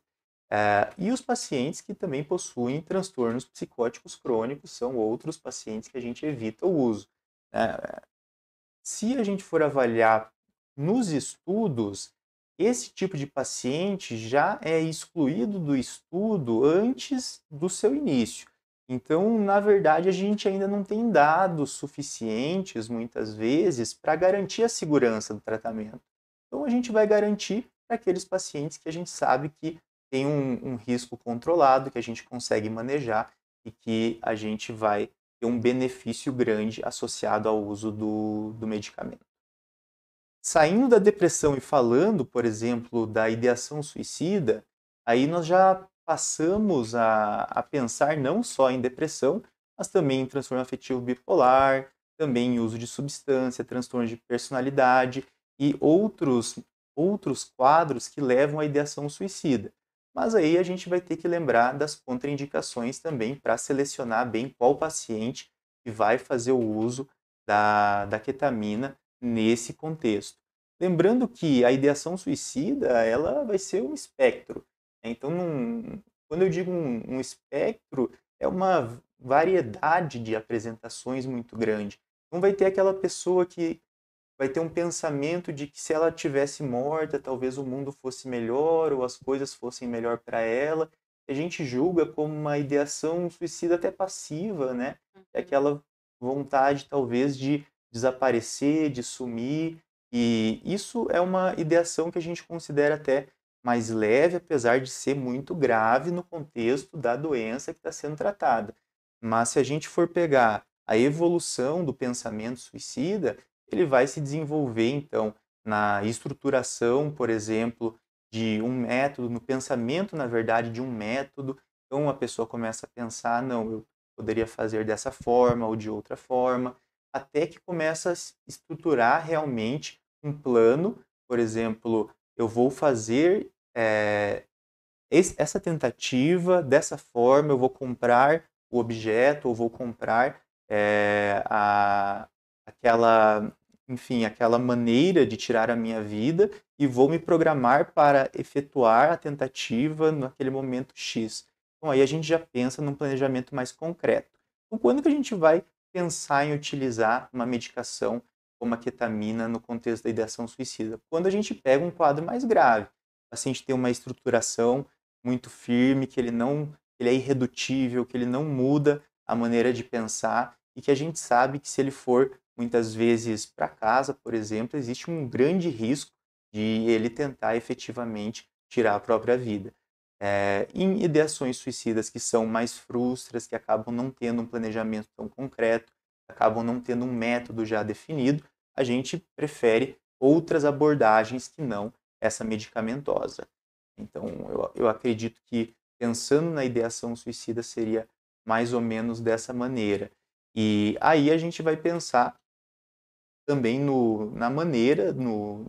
É, e os pacientes que também possuem transtornos psicóticos crônicos são outros pacientes que a gente evita o uso. É, se a gente for avaliar nos estudos, esse tipo de paciente já é excluído do estudo antes do seu início. Então, na verdade, a gente ainda não tem dados suficientes, muitas vezes, para garantir a segurança do tratamento. Então, a gente vai garantir para aqueles pacientes que a gente sabe que tem um, um, risco controlado, que a gente consegue manejar e que a gente vai ter um benefício grande associado ao uso do, do medicamento. Saindo da depressão e falando, por exemplo, da ideação suicida, aí nós já passamos a, a pensar não só em depressão, mas também em transtorno afetivo bipolar, também em uso de substância, transtorno de personalidade e outros, outros quadros que levam à ideação suicida. Mas aí a gente vai ter que lembrar das contraindicações também para selecionar bem qual paciente que vai fazer o uso da, da ketamina nesse contexto. Lembrando que a ideação suicida ela vai ser um espectro. Então, num, quando eu digo um, um espectro, é uma variedade de apresentações muito grande. Não vai ter aquela pessoa que vai ter um pensamento de que se ela tivesse morta, talvez o mundo fosse melhor ou as coisas fossem melhor para ela. A gente julga como uma ideação suicida até passiva, né? É uhum. aquela vontade talvez de desaparecer, de sumir. E isso é uma ideação que a gente considera até mais leve, apesar de ser muito grave no contexto da doença que está sendo tratada. Mas se a gente for pegar a evolução do pensamento suicida, ele vai se desenvolver, então, na estruturação, por exemplo, de um método, no pensamento, na verdade, de um método. Então, a pessoa começa a pensar, não, eu poderia fazer dessa forma ou de outra forma, até que começa a estruturar realmente um plano, por exemplo, eu vou fazer é, essa tentativa, dessa forma, eu vou comprar o objeto, ou vou comprar é, a, aquela, enfim, aquela maneira de tirar a minha vida e vou me programar para efetuar a tentativa naquele momento X. Então aí a gente já pensa num planejamento mais concreto. Então quando que a gente vai pensar em utilizar uma medicação como a ketamina no contexto da ideação suicida. Quando a gente pega um quadro mais grave, o paciente tem uma estruturação muito firme, que ele não ele é irredutível, que ele não muda a maneira de pensar e que a gente sabe que se ele for muitas vezes para casa, por exemplo, existe um grande risco de ele tentar efetivamente tirar a própria vida. É, em ideações suicidas que são mais frustras, que acabam não tendo um planejamento tão concreto, acabam não tendo um método já definido, a gente prefere outras abordagens que não essa medicamentosa. Então, eu, eu acredito que pensando na ideação suicida seria mais ou menos dessa maneira. E aí a gente vai pensar também no, na maneira, no,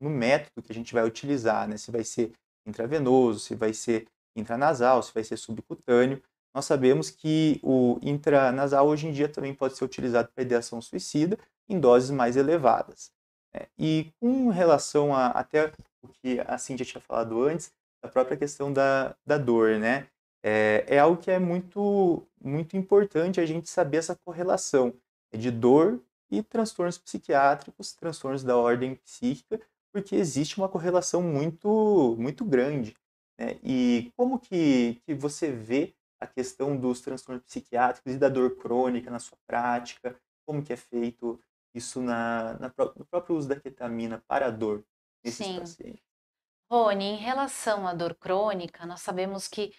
no método que a gente vai utilizar, né? Se vai ser intravenoso, se vai ser intranasal, se vai ser subcutâneo. Nós sabemos que o intranasal hoje em dia também pode ser utilizado para ideação suicida em doses mais elevadas. Né? E com relação a até o que a Cintia tinha falado antes, a própria questão da, da dor, né? É, é algo que é muito, muito importante a gente saber essa correlação de dor e transtornos psiquiátricos, transtornos da ordem psíquica, porque existe uma correlação muito, muito grande. Né? E como que, que você vê a questão dos transtornos psiquiátricos e da dor crônica na sua prática? Como que é feito isso na, na no próprio uso da ketamina para a dor nesses Sim. pacientes? Rony, em relação à dor crônica, nós sabemos que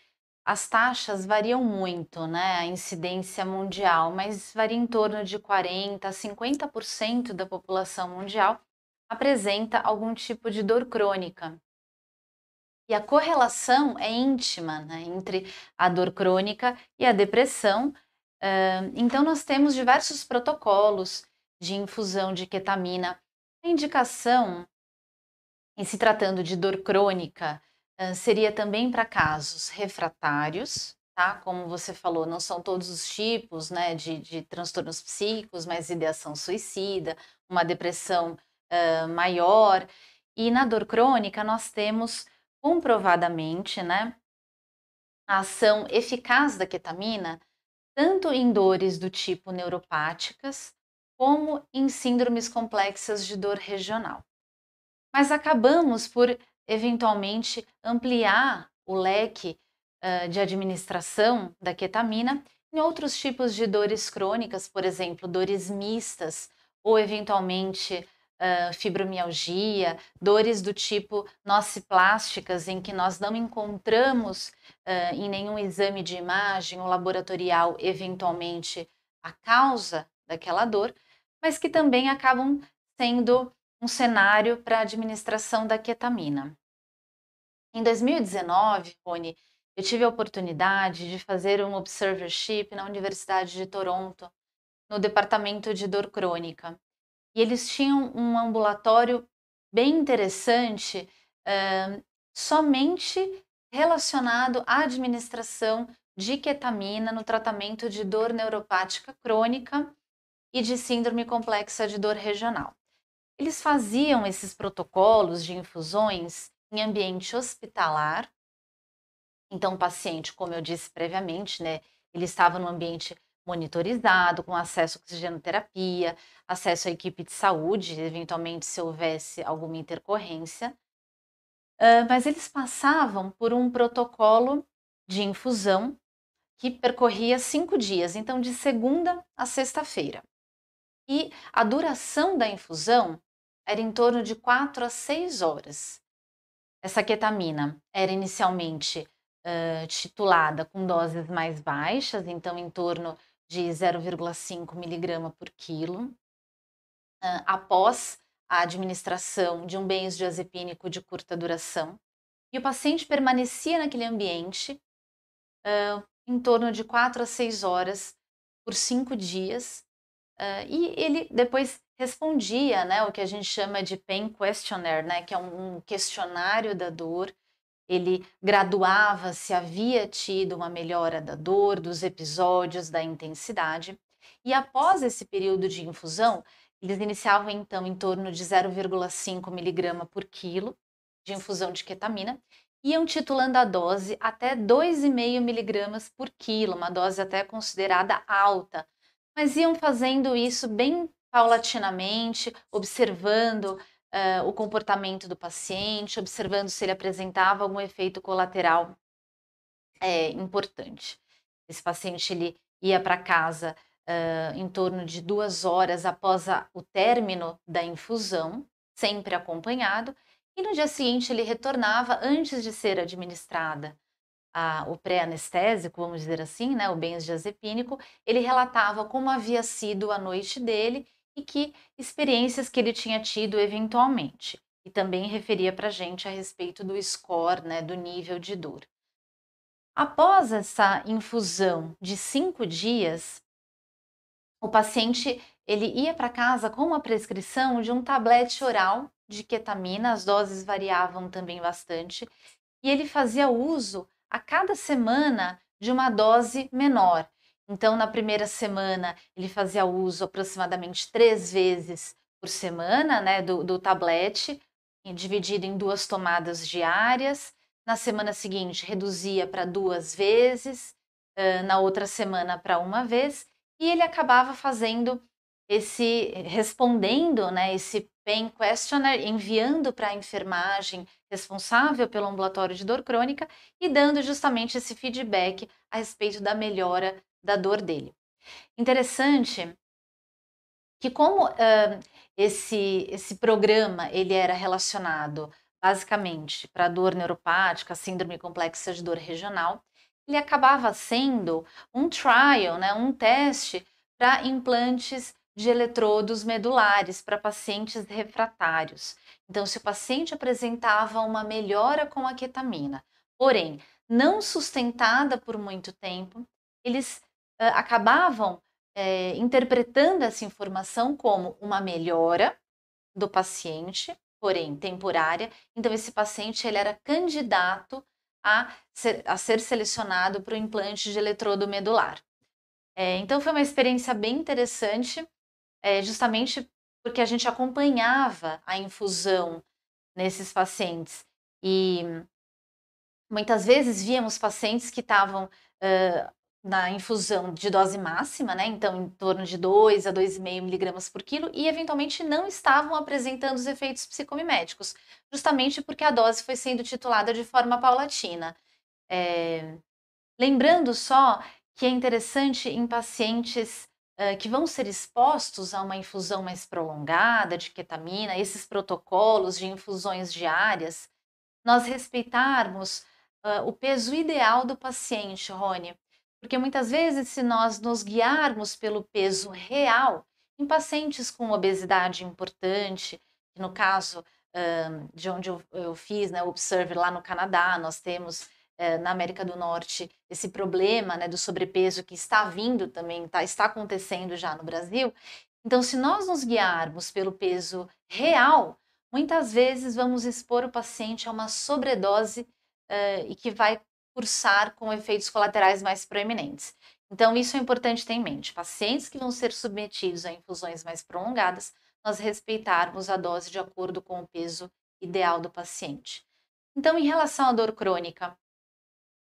as taxas variam muito, né? A incidência mundial, mas varia em torno de 40 a 50% da população mundial apresenta algum tipo de dor crônica. E a correlação é íntima né, entre a dor crônica e a depressão. então, nós temos diversos protocolos de infusão de ketamina. A indicação, em se tratando de dor crônica, seria também para casos refratários, tá? Como você falou, não são todos os tipos né, de, de transtornos psíquicos, mas ideação suicida, uma depressão uh, maior. E na dor crônica, nós temos comprovadamente né, a ação eficaz da ketamina, tanto em dores do tipo neuropáticas, como em síndromes complexas de dor regional. Mas acabamos por eventualmente ampliar o leque uh, de administração da ketamina em outros tipos de dores crônicas, por exemplo, dores mistas ou eventualmente uh, fibromialgia, dores do tipo nociplásticas, em que nós não encontramos uh, em nenhum exame de imagem ou laboratorial, eventualmente, a causa daquela dor, mas que também acabam sendo um cenário para a administração da ketamina. Em 2019, Rony, eu tive a oportunidade de fazer um observership na Universidade de Toronto, no departamento de dor crônica. E eles tinham um ambulatório bem interessante, uh, somente relacionado à administração de ketamina no tratamento de dor neuropática crônica e de síndrome complexa de dor regional. Eles faziam esses protocolos de infusões em ambiente hospitalar. Então, o paciente, como eu disse previamente, né, ele estava no ambiente monitorizado, com acesso à oxigenoterapia, acesso à equipe de saúde, eventualmente se houvesse alguma intercorrência. Uh, mas eles passavam por um protocolo de infusão que percorria cinco dias, então de segunda a sexta-feira. E a duração da infusão era em torno de quatro a seis horas. Essa ketamina era inicialmente uh, titulada com doses mais baixas, então em torno de 0,5 miligrama por quilo, uh, após a administração de um benzodiazepínico de curta duração. E o paciente permanecia naquele ambiente uh, em torno de 4 a 6 horas por 5 dias. Uh, e ele depois respondia, né, o que a gente chama de pain questionnaire, né, que é um questionário da dor. Ele graduava se havia tido uma melhora da dor, dos episódios, da intensidade. E após esse período de infusão, eles iniciavam então em torno de 0,5 miligrama por quilo de infusão de ketamina, iam titulando a dose até 2,5 miligramas por quilo, uma dose até considerada alta, mas iam fazendo isso bem paulatinamente, observando uh, o comportamento do paciente, observando se ele apresentava algum efeito colateral é, importante. Esse paciente ele ia para casa uh, em torno de duas horas após a, o término da infusão, sempre acompanhado, e no dia seguinte ele retornava antes de ser administrada a, o pré-anestésico, vamos dizer assim, né, o benzodiazepínico, ele relatava como havia sido a noite dele e que experiências que ele tinha tido eventualmente. E também referia para a gente a respeito do score, né, do nível de dor. Após essa infusão de cinco dias, o paciente ele ia para casa com uma prescrição de um tablete oral de ketamina, as doses variavam também bastante, e ele fazia uso a cada semana de uma dose menor. Então, na primeira semana, ele fazia uso aproximadamente três vezes por semana né, do, do tablete, dividido em duas tomadas diárias. Na semana seguinte, reduzia para duas vezes, na outra semana para uma vez, e ele acabava fazendo esse, respondendo né, esse pain questionnaire, enviando para a enfermagem responsável pelo ambulatório de dor crônica e dando justamente esse feedback a respeito da melhora da dor dele. Interessante que como uh, esse, esse programa ele era relacionado basicamente para dor neuropática, síndrome complexa de dor regional, ele acabava sendo um trial, né, um teste para implantes de eletrodos medulares para pacientes refratários. Então, se o paciente apresentava uma melhora com a ketamina, porém não sustentada por muito tempo, eles uh, acabavam é, interpretando essa informação como uma melhora do paciente, porém temporária. Então, esse paciente ele era candidato a ser, a ser selecionado para o implante de eletrodo medular. É, então, foi uma experiência bem interessante, é, justamente porque a gente acompanhava a infusão nesses pacientes. E muitas vezes víamos pacientes que estavam uh, na infusão de dose máxima, né? Então, em torno de 2 a 2,5 miligramas por quilo, e eventualmente não estavam apresentando os efeitos psicomiméticos, justamente porque a dose foi sendo titulada de forma paulatina. É... Lembrando só que é interessante em pacientes que vão ser expostos a uma infusão mais prolongada de ketamina, esses protocolos de infusões diárias, nós respeitarmos uh, o peso ideal do paciente, Rony. Porque muitas vezes, se nós nos guiarmos pelo peso real, em pacientes com obesidade importante, no caso de onde eu, eu fiz, né, Observe lá no Canadá, nós temos na América do Norte esse problema né, do sobrepeso que está vindo também, tá, está acontecendo já no Brasil. Então, se nós nos guiarmos pelo peso real, muitas vezes vamos expor o paciente a uma sobredose uh, e que vai cursar com efeitos colaterais mais proeminentes. Então, isso é importante ter em mente. Pacientes que vão ser submetidos a infusões mais prolongadas, nós respeitarmos a dose de acordo com o peso ideal do paciente. Então, em relação à dor crônica,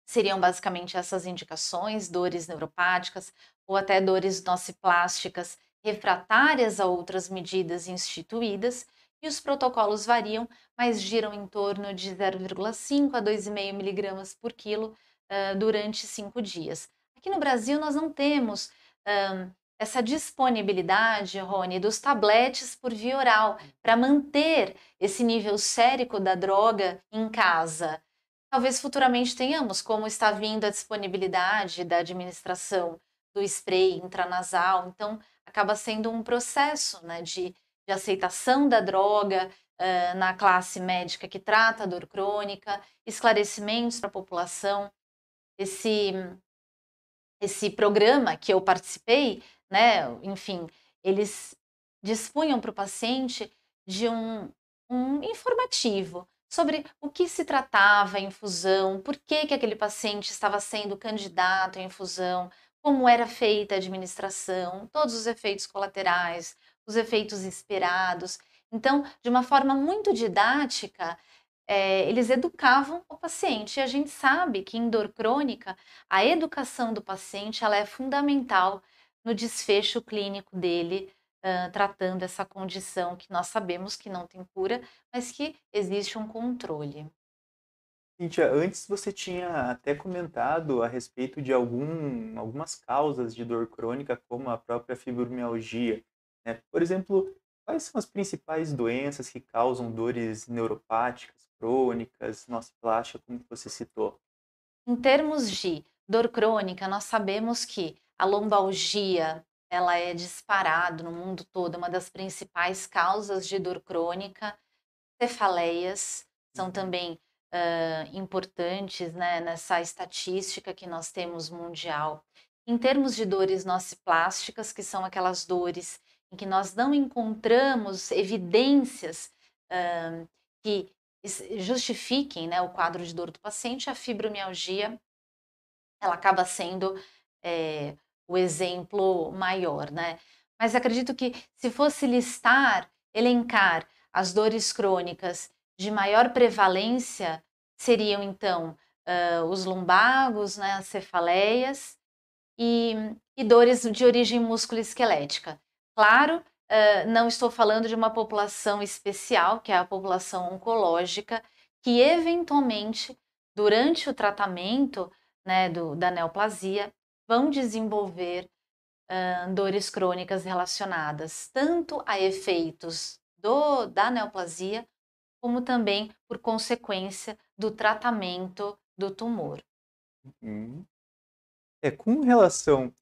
seriam basicamente essas indicações, dores neuropáticas ou até dores nociplásticas refratárias a outras medidas instituídas, e os protocolos variam, mas giram em torno de 0,5 a 2,5 miligramas por quilo uh, durante cinco dias. Aqui no Brasil, nós não temos um, essa disponibilidade, Rony, dos tabletes por via oral para manter esse nível sérico da droga em casa. Talvez futuramente tenhamos, como está vindo a disponibilidade da administração do spray intranasal, então acaba sendo um processo né, de de aceitação da droga uh, na classe médica que trata a dor crônica, esclarecimentos para a população. Esse, esse programa que eu participei, né, enfim, eles dispunham para o paciente de um, um informativo sobre o que se tratava a infusão, por que, que aquele paciente estava sendo candidato à infusão, como era feita a administração, todos os efeitos colaterais, os efeitos esperados. Então, de uma forma muito didática, é, eles educavam o paciente. E a gente sabe que em dor crônica, a educação do paciente ela é fundamental no desfecho clínico dele uh, tratando essa condição que nós sabemos que não tem cura, mas que existe um controle. Cíntia, antes você tinha até comentado a respeito de algum, algumas causas de dor crônica, como a própria fibromialgia. Né? Por exemplo, quais são as principais doenças que causam dores neuropáticas, crônicas, nossa plástica, como você citou? Em termos de dor crônica, nós sabemos que a lombalgia ela é disparado no mundo todo, é uma das principais causas de dor crônica. Cefaleias são uhum. também uh, importantes né, nessa estatística que nós temos mundial. Em termos de dores nociplásticas, que são aquelas dores em que nós não encontramos evidências uh, que justifiquem né, o quadro de dor do paciente, a fibromialgia ela acaba sendo é, o exemplo maior, né? Mas acredito que se fosse listar, elencar as dores crônicas de maior prevalência seriam então uh, os lumbagos, né, as cefaleias e, e dores de origem musculoesquelética. Claro, uh, não estou falando de uma população especial, que é a população oncológica, que eventualmente, durante o tratamento né, do, da neoplasia, vão desenvolver uh, dores crônicas relacionadas tanto a efeitos do, da neoplasia como também por consequência do tratamento do tumor. Uhum. É, com relação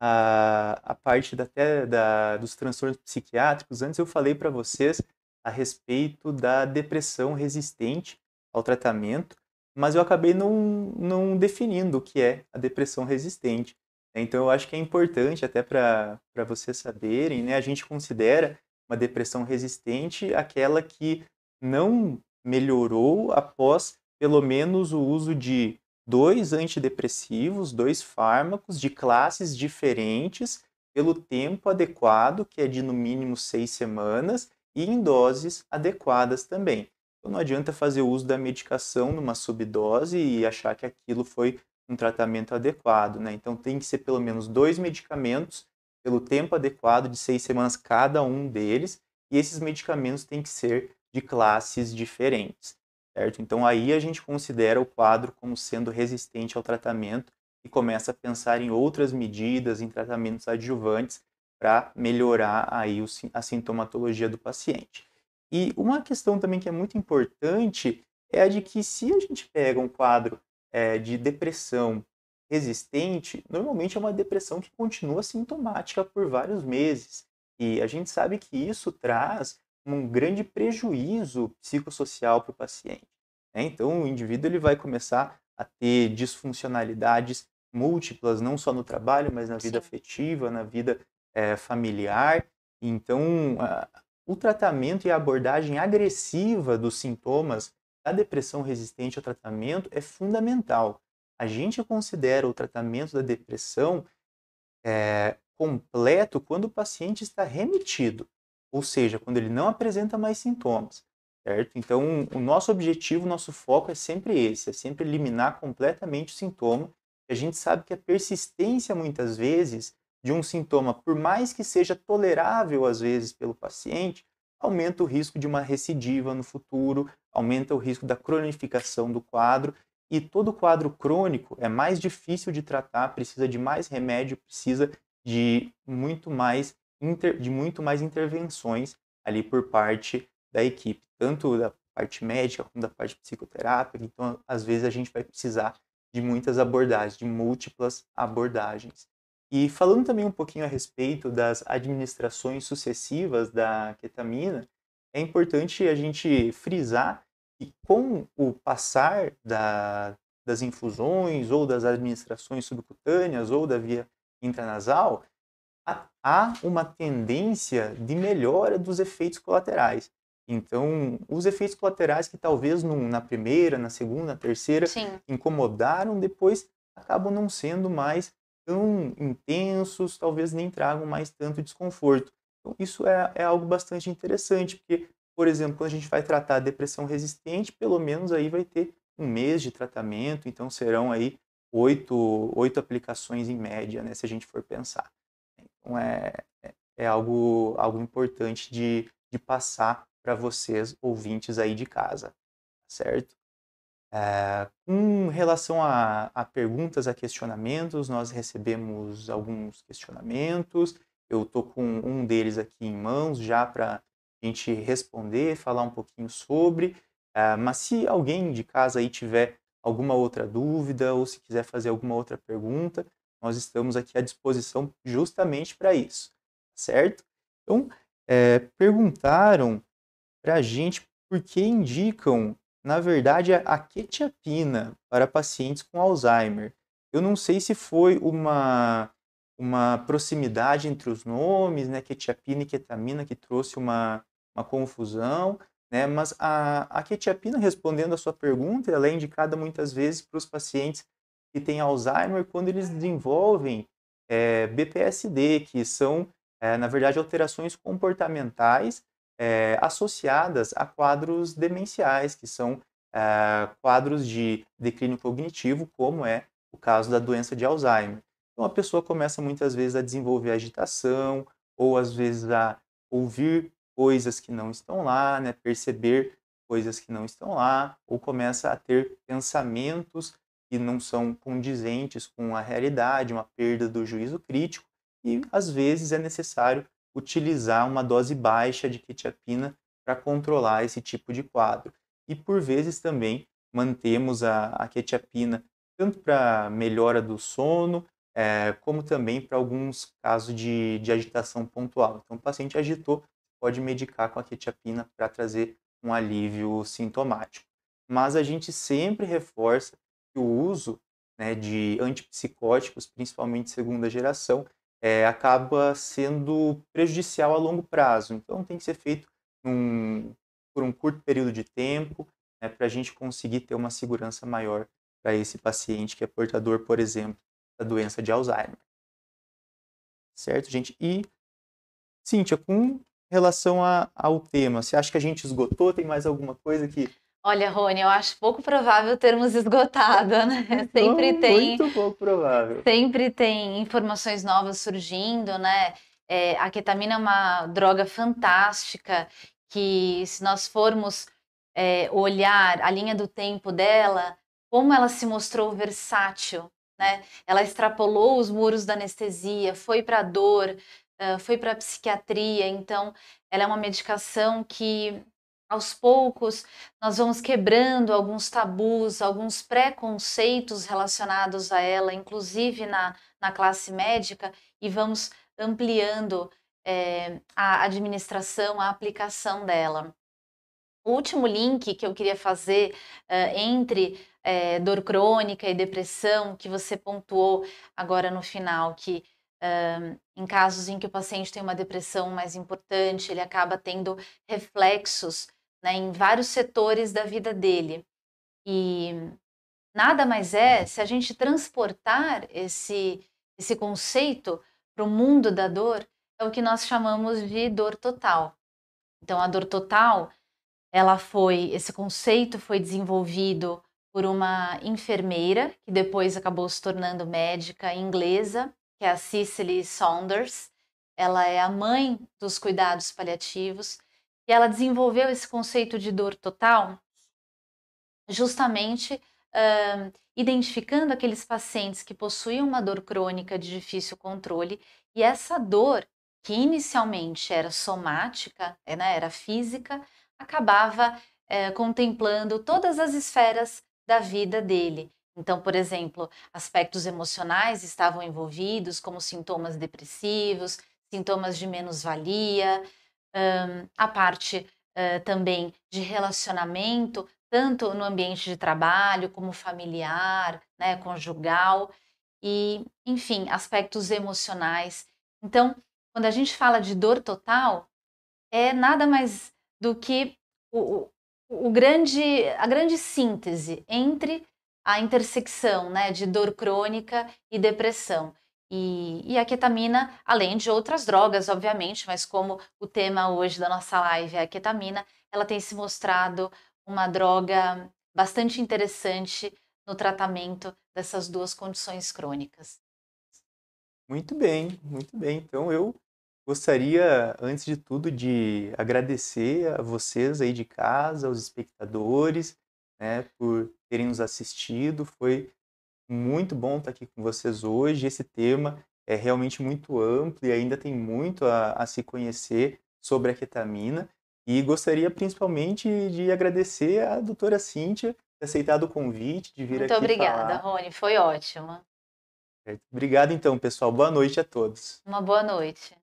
à, parte da, da, dos transtornos psiquiátricos, antes eu falei para vocês a respeito da depressão resistente ao tratamento, mas eu acabei não, não definindo o que é a depressão resistente. Então eu acho que é importante até para vocês saberem, né? A gente considera uma depressão resistente aquela que não melhorou após pelo menos o uso de dois antidepressivos, dois fármacos de classes diferentes, pelo tempo adequado, que é de no mínimo seis semanas, e em doses adequadas também. Então não adianta fazer uso da medicação numa subdose e achar que aquilo foi um tratamento adequado, né? Então tem que ser pelo menos dois medicamentos pelo tempo adequado de seis semanas cada um deles, e esses medicamentos têm que ser de classes diferentes, certo? Então aí a gente considera o quadro como sendo resistente ao tratamento e começa a pensar em outras medidas, em tratamentos adjuvantes para melhorar aí a sintomatologia do paciente. E uma questão também que é muito importante é a de que se a gente pega um quadro é, de depressão resistente, normalmente é uma depressão que continua sintomática por vários meses. E a gente sabe que isso traz um grande prejuízo psicossocial para o paciente. Né? Então, o indivíduo ele vai começar a ter disfuncionalidades múltiplas, não só no trabalho, mas na vida Sim. afetiva, na vida é, familiar. Então, a, o tratamento e a abordagem agressiva dos sintomas da depressão resistente ao tratamento é fundamental. A gente considera o tratamento da depressão é, completo quando o paciente está remitido ou seja, quando ele não apresenta mais sintomas, certo? Então, o nosso objetivo, o nosso foco é sempre esse, é sempre eliminar completamente o sintoma. a gente sabe que a persistência, muitas vezes, de um sintoma, por mais que seja tolerável, às vezes, pelo paciente, aumenta o risco de uma recidiva no futuro, aumenta o risco da cronificação do quadro, e todo quadro crônico é mais difícil de tratar, precisa de mais remédio, precisa de muito mais inter, de muito mais intervenções ali por parte da equipe, tanto da parte médica como da parte psicoterápica. Então, às vezes, a gente vai precisar de muitas abordagens, de múltiplas abordagens. E falando também um pouquinho a respeito das administrações sucessivas da ketamina, é importante a gente frisar que com o passar da, das infusões ou das administrações subcutâneas ou da via intranasal, há uma tendência de melhora dos efeitos colaterais. Então, os efeitos colaterais que talvez num, na primeira, na segunda, na terceira Sim. incomodaram, depois acabam não sendo mais tão intensos, talvez nem tragam mais tanto desconforto. Então, isso é, é algo bastante interessante, porque, por exemplo, quando a gente vai tratar depressão resistente, pelo menos aí vai ter um mês de tratamento, então serão aí oito, oito aplicações em média, né, se a gente for pensar. Então é, é, é algo, algo importante de, de passar para vocês, ouvintes aí de casa, certo? É, com relação a, a, perguntas, a questionamentos, nós recebemos alguns questionamentos. Eu estou com um deles aqui em mãos já para a gente responder, falar um pouquinho sobre. É, mas se alguém de casa aí tiver alguma outra dúvida ou se quiser fazer alguma outra pergunta, nós estamos aqui à disposição justamente para isso, certo? Então, é, perguntaram para a gente por que indicam na verdade, a quetiapina para pacientes com Alzheimer. Eu não sei se foi uma, uma proximidade entre os nomes, né, quetiapina e ketamina, que trouxe uma, uma confusão, né, mas a, a quetiapina, respondendo a sua pergunta, ela é indicada muitas vezes para os pacientes que têm Alzheimer quando eles desenvolvem é, BPSD, que são, é, na verdade, alterações comportamentais é, associadas a quadros demenciais, que são é, quadros de declínio cognitivo, como é o caso da doença de Alzheimer. Então, a pessoa começa muitas vezes a desenvolver agitação, ou às vezes a ouvir coisas que não estão lá, né, perceber coisas que não estão lá, ou começa a ter pensamentos que não são condizentes com a realidade, uma perda do juízo crítico, e às vezes é necessário utilizar uma dose baixa de quetiapina para controlar esse tipo de quadro. E por vezes também mantemos a, a quetiapina tanto para melhora do sono, é, como também para alguns casos de, de agitação pontual. Então, o paciente agitou, pode medicar com a quetiapina para trazer um alívio sintomático. Mas a gente sempre reforça que o uso né, de antipsicóticos, principalmente segunda geração, é, acaba sendo prejudicial a longo prazo. Então, tem que ser feito num, por um curto período de tempo, né, para a gente conseguir ter uma segurança maior para esse paciente que é portador, por exemplo, da doença de Alzheimer. Certo, gente? E, Cíntia, com relação a, ao tema, você acha que a gente esgotou? Tem mais alguma coisa que Olha, Rony, eu acho pouco provável termos esgotado, né? Sempre tem. Muito pouco provável. Sempre tem informações novas surgindo, né? É, a ketamina é uma droga fantástica que, se nós formos é, olhar a linha do tempo dela, como ela se mostrou versátil, né? Ela extrapolou os muros da anestesia, foi para a dor, foi para a psiquiatria. Então, ela é uma medicação que aos poucos, nós vamos quebrando alguns tabus, alguns preconceitos relacionados a ela, inclusive na, na classe médica, e vamos ampliando é, a administração, a aplicação dela. O último link que eu queria fazer uh, entre é, dor crônica e depressão, que você pontuou agora no final, que uh, em casos em que o paciente tem uma depressão mais importante, ele acaba tendo reflexos né, em vários setores da vida dele. E nada mais é se a gente transportar esse, esse conceito para o mundo da dor, é o que nós chamamos de dor total. Então, a dor total, ela foi, esse conceito foi desenvolvido por uma enfermeira que depois acabou se tornando médica inglesa, que é a Cicely Saunders. Ela é a mãe dos cuidados paliativos e ela desenvolveu esse conceito de dor total justamente uh, identificando aqueles pacientes que possuíam uma dor crônica de difícil controle e essa dor, que inicialmente era somática, é, né, era física, acabava uh, contemplando todas as esferas da vida dele. Então, por exemplo, aspectos emocionais estavam envolvidos, como sintomas depressivos, sintomas de menos-valia, um, a parte uh, também de relacionamento, tanto no ambiente de trabalho como familiar, né, conjugal e, enfim, aspectos emocionais. Então, quando a gente fala de dor total, é nada mais do que o, o, o grande, a grande síntese entre a intersecção né, de dor crônica e depressão. E, e, a ketamina, além de outras drogas, obviamente, mas como o tema hoje da nossa live é a ketamina, ela tem se mostrado uma droga bastante interessante no tratamento dessas duas condições crônicas. Muito bem, muito bem. Então eu gostaria, antes de tudo, de agradecer a vocês aí de casa, aos espectadores, né, por terem nos assistido. Foi muito bom estar aqui com vocês hoje. Esse tema é realmente muito amplo e ainda tem muito a, a se conhecer sobre a ketamina. E gostaria principalmente de agradecer a doutora Cíntia ter aceitado o convite de vir Muito aqui obrigada, falar. Rony, foi ótimo. Obrigado então, pessoal. Boa noite a todos. Uma boa noite.